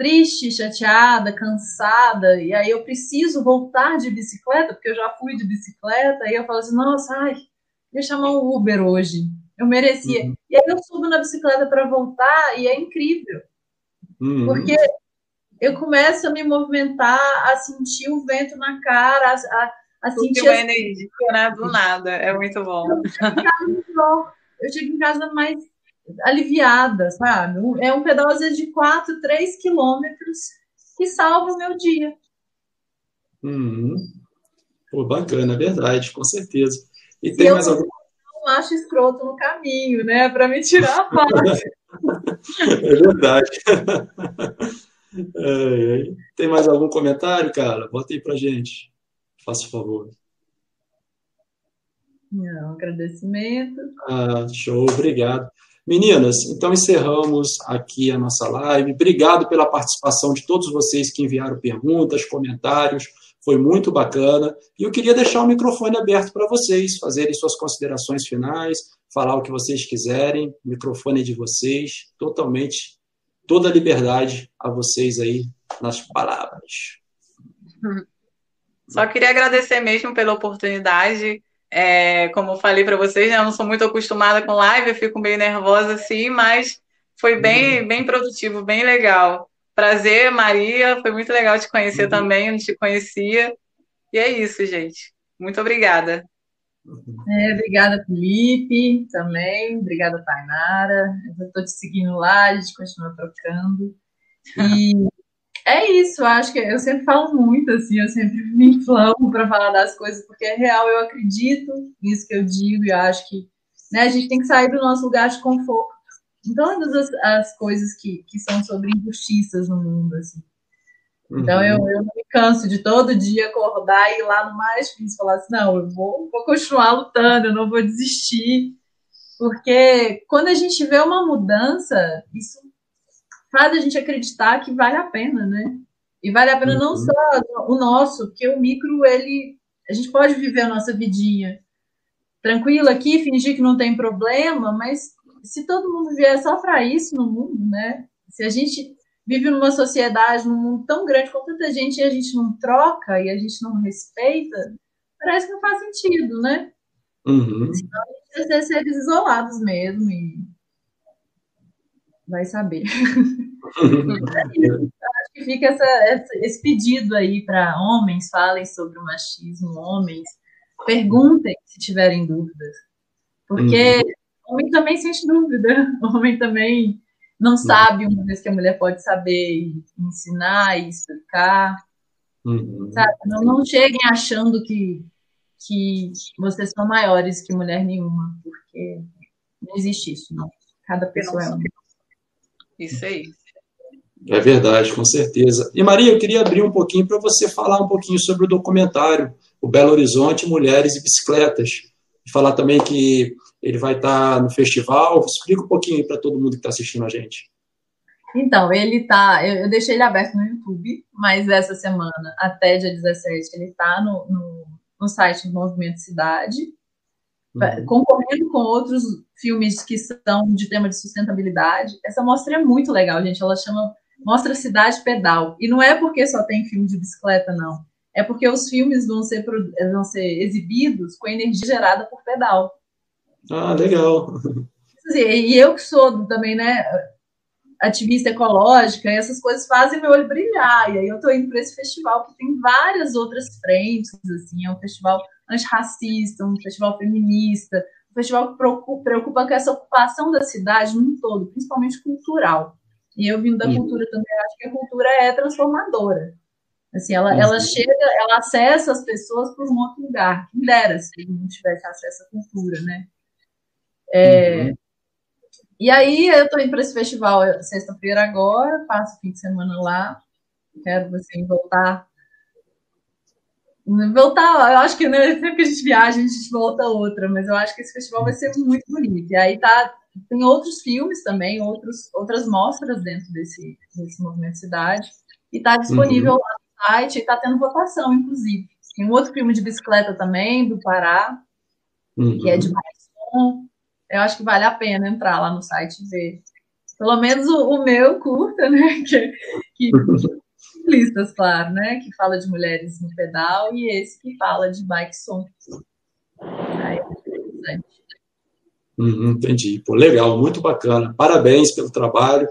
S3: triste, chateada, cansada, e aí eu preciso voltar de bicicleta, porque eu já fui de bicicleta, e eu falo assim, nossa, ai, ia chamar um Uber hoje. Eu merecia. Uhum. E aí eu subo na bicicleta para voltar e é incrível. Uhum. Porque eu começo a me movimentar, a sentir o vento na cara, a, a sentir.
S4: Uma energia, né? Do nada. É muito bom.
S3: Eu chego em casa mais aliviada, sabe? É um pedal, às vezes, de 4, 3 quilômetros que salva o meu dia.
S2: Uhum. Pô, bacana, é verdade, com certeza. E tem mais alguma
S3: um macho escroto no caminho, né? Para me tirar a paz.
S2: é verdade. É, tem mais algum comentário, cara? Bota aí pra gente. Faça o favor.
S3: Não, agradecimento.
S2: Ah, show, obrigado. Meninas, então encerramos aqui a nossa live. Obrigado pela participação de todos vocês que enviaram perguntas, comentários. Foi muito bacana. E eu queria deixar o microfone aberto para vocês fazerem suas considerações finais, falar o que vocês quiserem. O microfone é de vocês, totalmente, toda a liberdade a vocês aí nas palavras.
S4: Só queria agradecer mesmo pela oportunidade. É, como eu falei para vocês, né, eu não sou muito acostumada com live, eu fico meio nervosa assim, mas foi bem, uhum. bem produtivo, bem legal. Prazer, Maria, foi muito legal te conhecer uhum. também, eu não te conhecia. E é isso, gente. Muito obrigada.
S3: É, obrigada, Felipe, também. Obrigada, Tainara. Eu estou te seguindo lá, a gente continua trocando. E é isso, acho que eu sempre falo muito, assim, eu sempre me inflamo para falar das coisas, porque é real, eu acredito nisso que eu digo e acho que né, a gente tem que sair do nosso lugar de conforto em todas as, as coisas que, que são sobre injustiças no mundo, assim. Então uhum. eu, eu não me canso de todo dia acordar e ir lá no mais difícil falar assim, não, eu vou, vou continuar lutando, eu não vou desistir. Porque quando a gente vê uma mudança, isso faz a gente acreditar que vale a pena, né? E vale a pena não uhum. só o nosso, porque o micro, ele. A gente pode viver a nossa vidinha tranquilo aqui, fingir que não tem problema, mas se todo mundo vier só para isso no mundo, né? Se a gente vive numa sociedade, num mundo tão grande com tanta gente e a gente não troca e a gente não respeita, parece que não faz sentido, né? Uhum. Senão a gente ser seres isolados mesmo e vai saber. Acho que fica essa, essa, esse pedido aí para homens, falem sobre o machismo, homens, perguntem se tiverem dúvidas. Porque uhum. homem também sente dúvida, homem também não sabe uma vez que a mulher pode saber ensinar e explicar. Uhum. Sabe? Não, não cheguem achando que, que vocês são maiores que mulher nenhuma, porque não existe isso, não. Cada pessoa é uma.
S4: Isso aí.
S2: É verdade, com certeza. E Maria, eu queria abrir um pouquinho para você falar um pouquinho sobre o documentário O Belo Horizonte, Mulheres e Bicicletas. E falar também que ele vai estar no festival. Explica um pouquinho para todo mundo que está assistindo a gente.
S3: Então, ele tá. Eu, eu, deixei ele aberto no YouTube, mas essa semana, até dia 17, ele está no, no, no, site do Movimento Cidade, uhum. concorrendo com outros filmes que são de tema de sustentabilidade. Essa mostra é muito legal, gente. Ela chama Mostra Cidade Pedal. E não é porque só tem filme de bicicleta, não. É porque os filmes vão ser, vão ser exibidos com energia gerada por pedal.
S2: Ah, legal.
S3: E eu que sou também, né, ativista ecológica, essas coisas fazem meu olho brilhar. E aí eu estou indo para esse festival que tem várias outras frentes, assim, é um festival antirracista, um festival feminista, um festival que preocupa, preocupa com essa ocupação da cidade num todo, principalmente cultural. E eu vindo da cultura também, acho que a cultura é transformadora. Assim, ela, ela chega, ela acessa as pessoas por um outro lugar. Quem dera se não tivesse acesso à cultura, né? É, uhum. E aí eu tô indo para esse festival sexta-feira agora, passo o fim de semana lá. Quero assim, voltar. Voltar, eu acho que né, sempre que a gente viaja, a gente volta outra, mas eu acho que esse festival vai ser muito bonito. E aí tá, tem outros filmes também, outros, outras mostras dentro desse, desse movimento cidade. E está disponível uhum. lá no site e está tendo votação, inclusive. Tem um outro filme de bicicleta também, do Pará, uhum. que é de mais som eu acho que vale a pena entrar lá no site e ver. Pelo menos o, o meu curta, né? Que, que listas, claro, né? Que fala de mulheres no pedal e esse que fala de bike som. Aí é interessante.
S2: Uhum, entendi. Pô, legal, muito bacana. Parabéns pelo trabalho.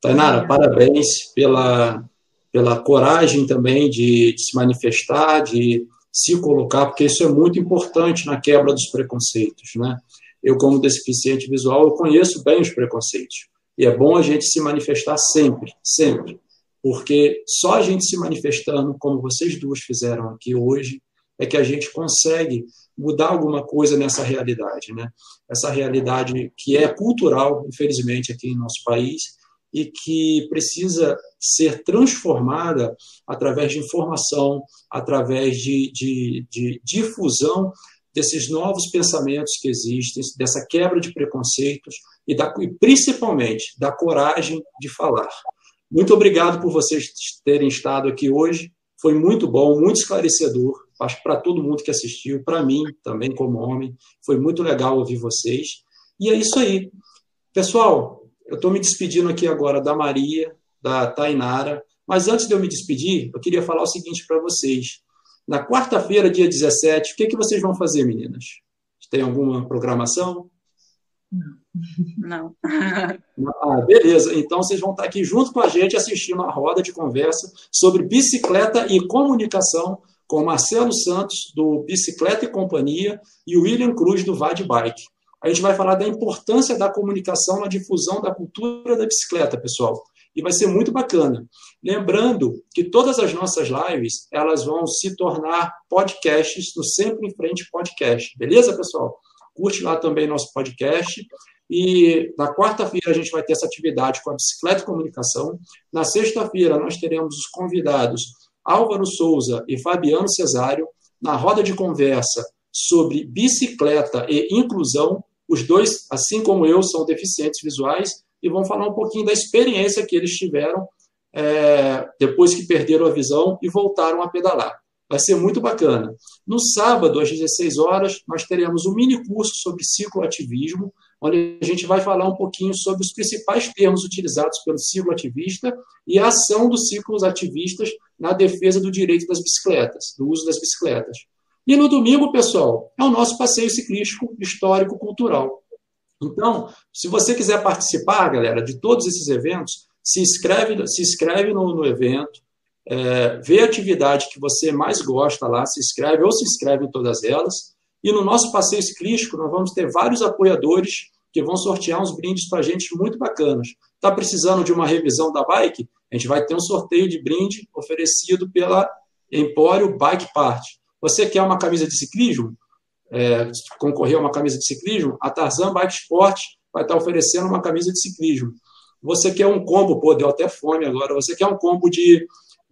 S2: Tainara, é. parabéns pela, pela coragem também de, de, se manifestar, de se colocar, porque isso é muito importante na quebra dos preconceitos, né? eu, como deficiente visual, eu conheço bem os preconceitos. E é bom a gente se manifestar sempre, sempre. Porque só a gente se manifestando, como vocês duas fizeram aqui hoje, é que a gente consegue mudar alguma coisa nessa realidade, né? Essa realidade que é cultural, infelizmente, aqui em nosso país, e que precisa ser transformada através de informação, através de, de, de difusão desses novos pensamentos que existem, dessa quebra de preconceitos e, da, e principalmente da coragem de falar. Muito obrigado por vocês terem estado aqui hoje. Foi muito bom, muito esclarecedor. Acho para todo mundo que assistiu, para mim também como homem, foi muito legal ouvir vocês. E é isso aí. Pessoal, eu estou me despedindo aqui agora da Maria, da Tainara, mas antes de eu me despedir, eu queria falar o seguinte para vocês. Na quarta-feira, dia 17, o que, que vocês vão fazer, meninas? Tem alguma programação?
S4: Não.
S2: Ah, beleza. Então vocês vão estar aqui junto com a gente assistindo a roda de conversa sobre bicicleta e comunicação com Marcelo Santos, do Bicicleta e Companhia, e William Cruz, do Vade Bike. A gente vai falar da importância da comunicação na difusão da cultura da bicicleta, pessoal. E vai ser muito bacana. Lembrando que todas as nossas lives, elas vão se tornar podcasts no Sempre em Frente Podcast. Beleza, pessoal? Curte lá também nosso podcast. E na quarta-feira a gente vai ter essa atividade com a bicicleta e comunicação. Na sexta-feira nós teremos os convidados Álvaro Souza e Fabiano Cesário na roda de conversa sobre bicicleta e inclusão. Os dois, assim como eu, são deficientes visuais e vão falar um pouquinho da experiência que eles tiveram é, depois que perderam a visão e voltaram a pedalar. Vai ser muito bacana. No sábado, às 16 horas, nós teremos um mini curso sobre cicloativismo, onde a gente vai falar um pouquinho sobre os principais termos utilizados pelo cicloativista e a ação dos ciclos ativistas na defesa do direito das bicicletas, do uso das bicicletas. E no domingo, pessoal, é o nosso passeio ciclístico histórico cultural. Então, se você quiser participar, galera, de todos esses eventos, se inscreve, se inscreve no, no evento, é, vê a atividade que você mais gosta lá, se inscreve ou se inscreve em todas elas. E no nosso passeio ciclístico, nós vamos ter vários apoiadores que vão sortear uns brindes para a gente muito bacanas. Está precisando de uma revisão da bike? A gente vai ter um sorteio de brinde oferecido pela Empório Bike Part. Você quer uma camisa de ciclismo? É, concorrer a uma camisa de ciclismo? A Tarzan Bike Sport vai estar oferecendo uma camisa de ciclismo. Você quer um combo, pô, deu até fome agora. Você quer um combo de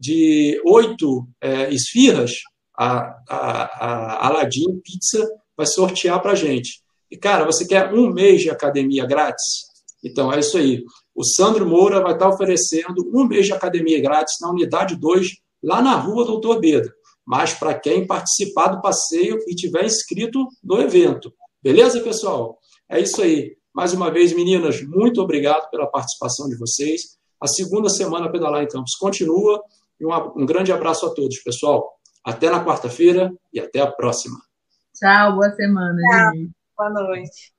S2: de oito é, esfirras, a, a, a Aladim Pizza vai sortear para a gente. E, cara, você quer um mês de academia grátis? Então, é isso aí. O Sandro Moura vai estar oferecendo um mês de academia grátis na unidade 2, lá na rua Doutor Beda. Mas para quem participar do passeio e tiver inscrito no evento. Beleza, pessoal? É isso aí. Mais uma vez, meninas, muito obrigado pela participação de vocês. A segunda semana Pedalar em Campos continua. E um, um grande abraço a todos, pessoal. Até na quarta-feira e até a próxima.
S3: Tchau, boa semana.
S4: Tchau. Boa noite.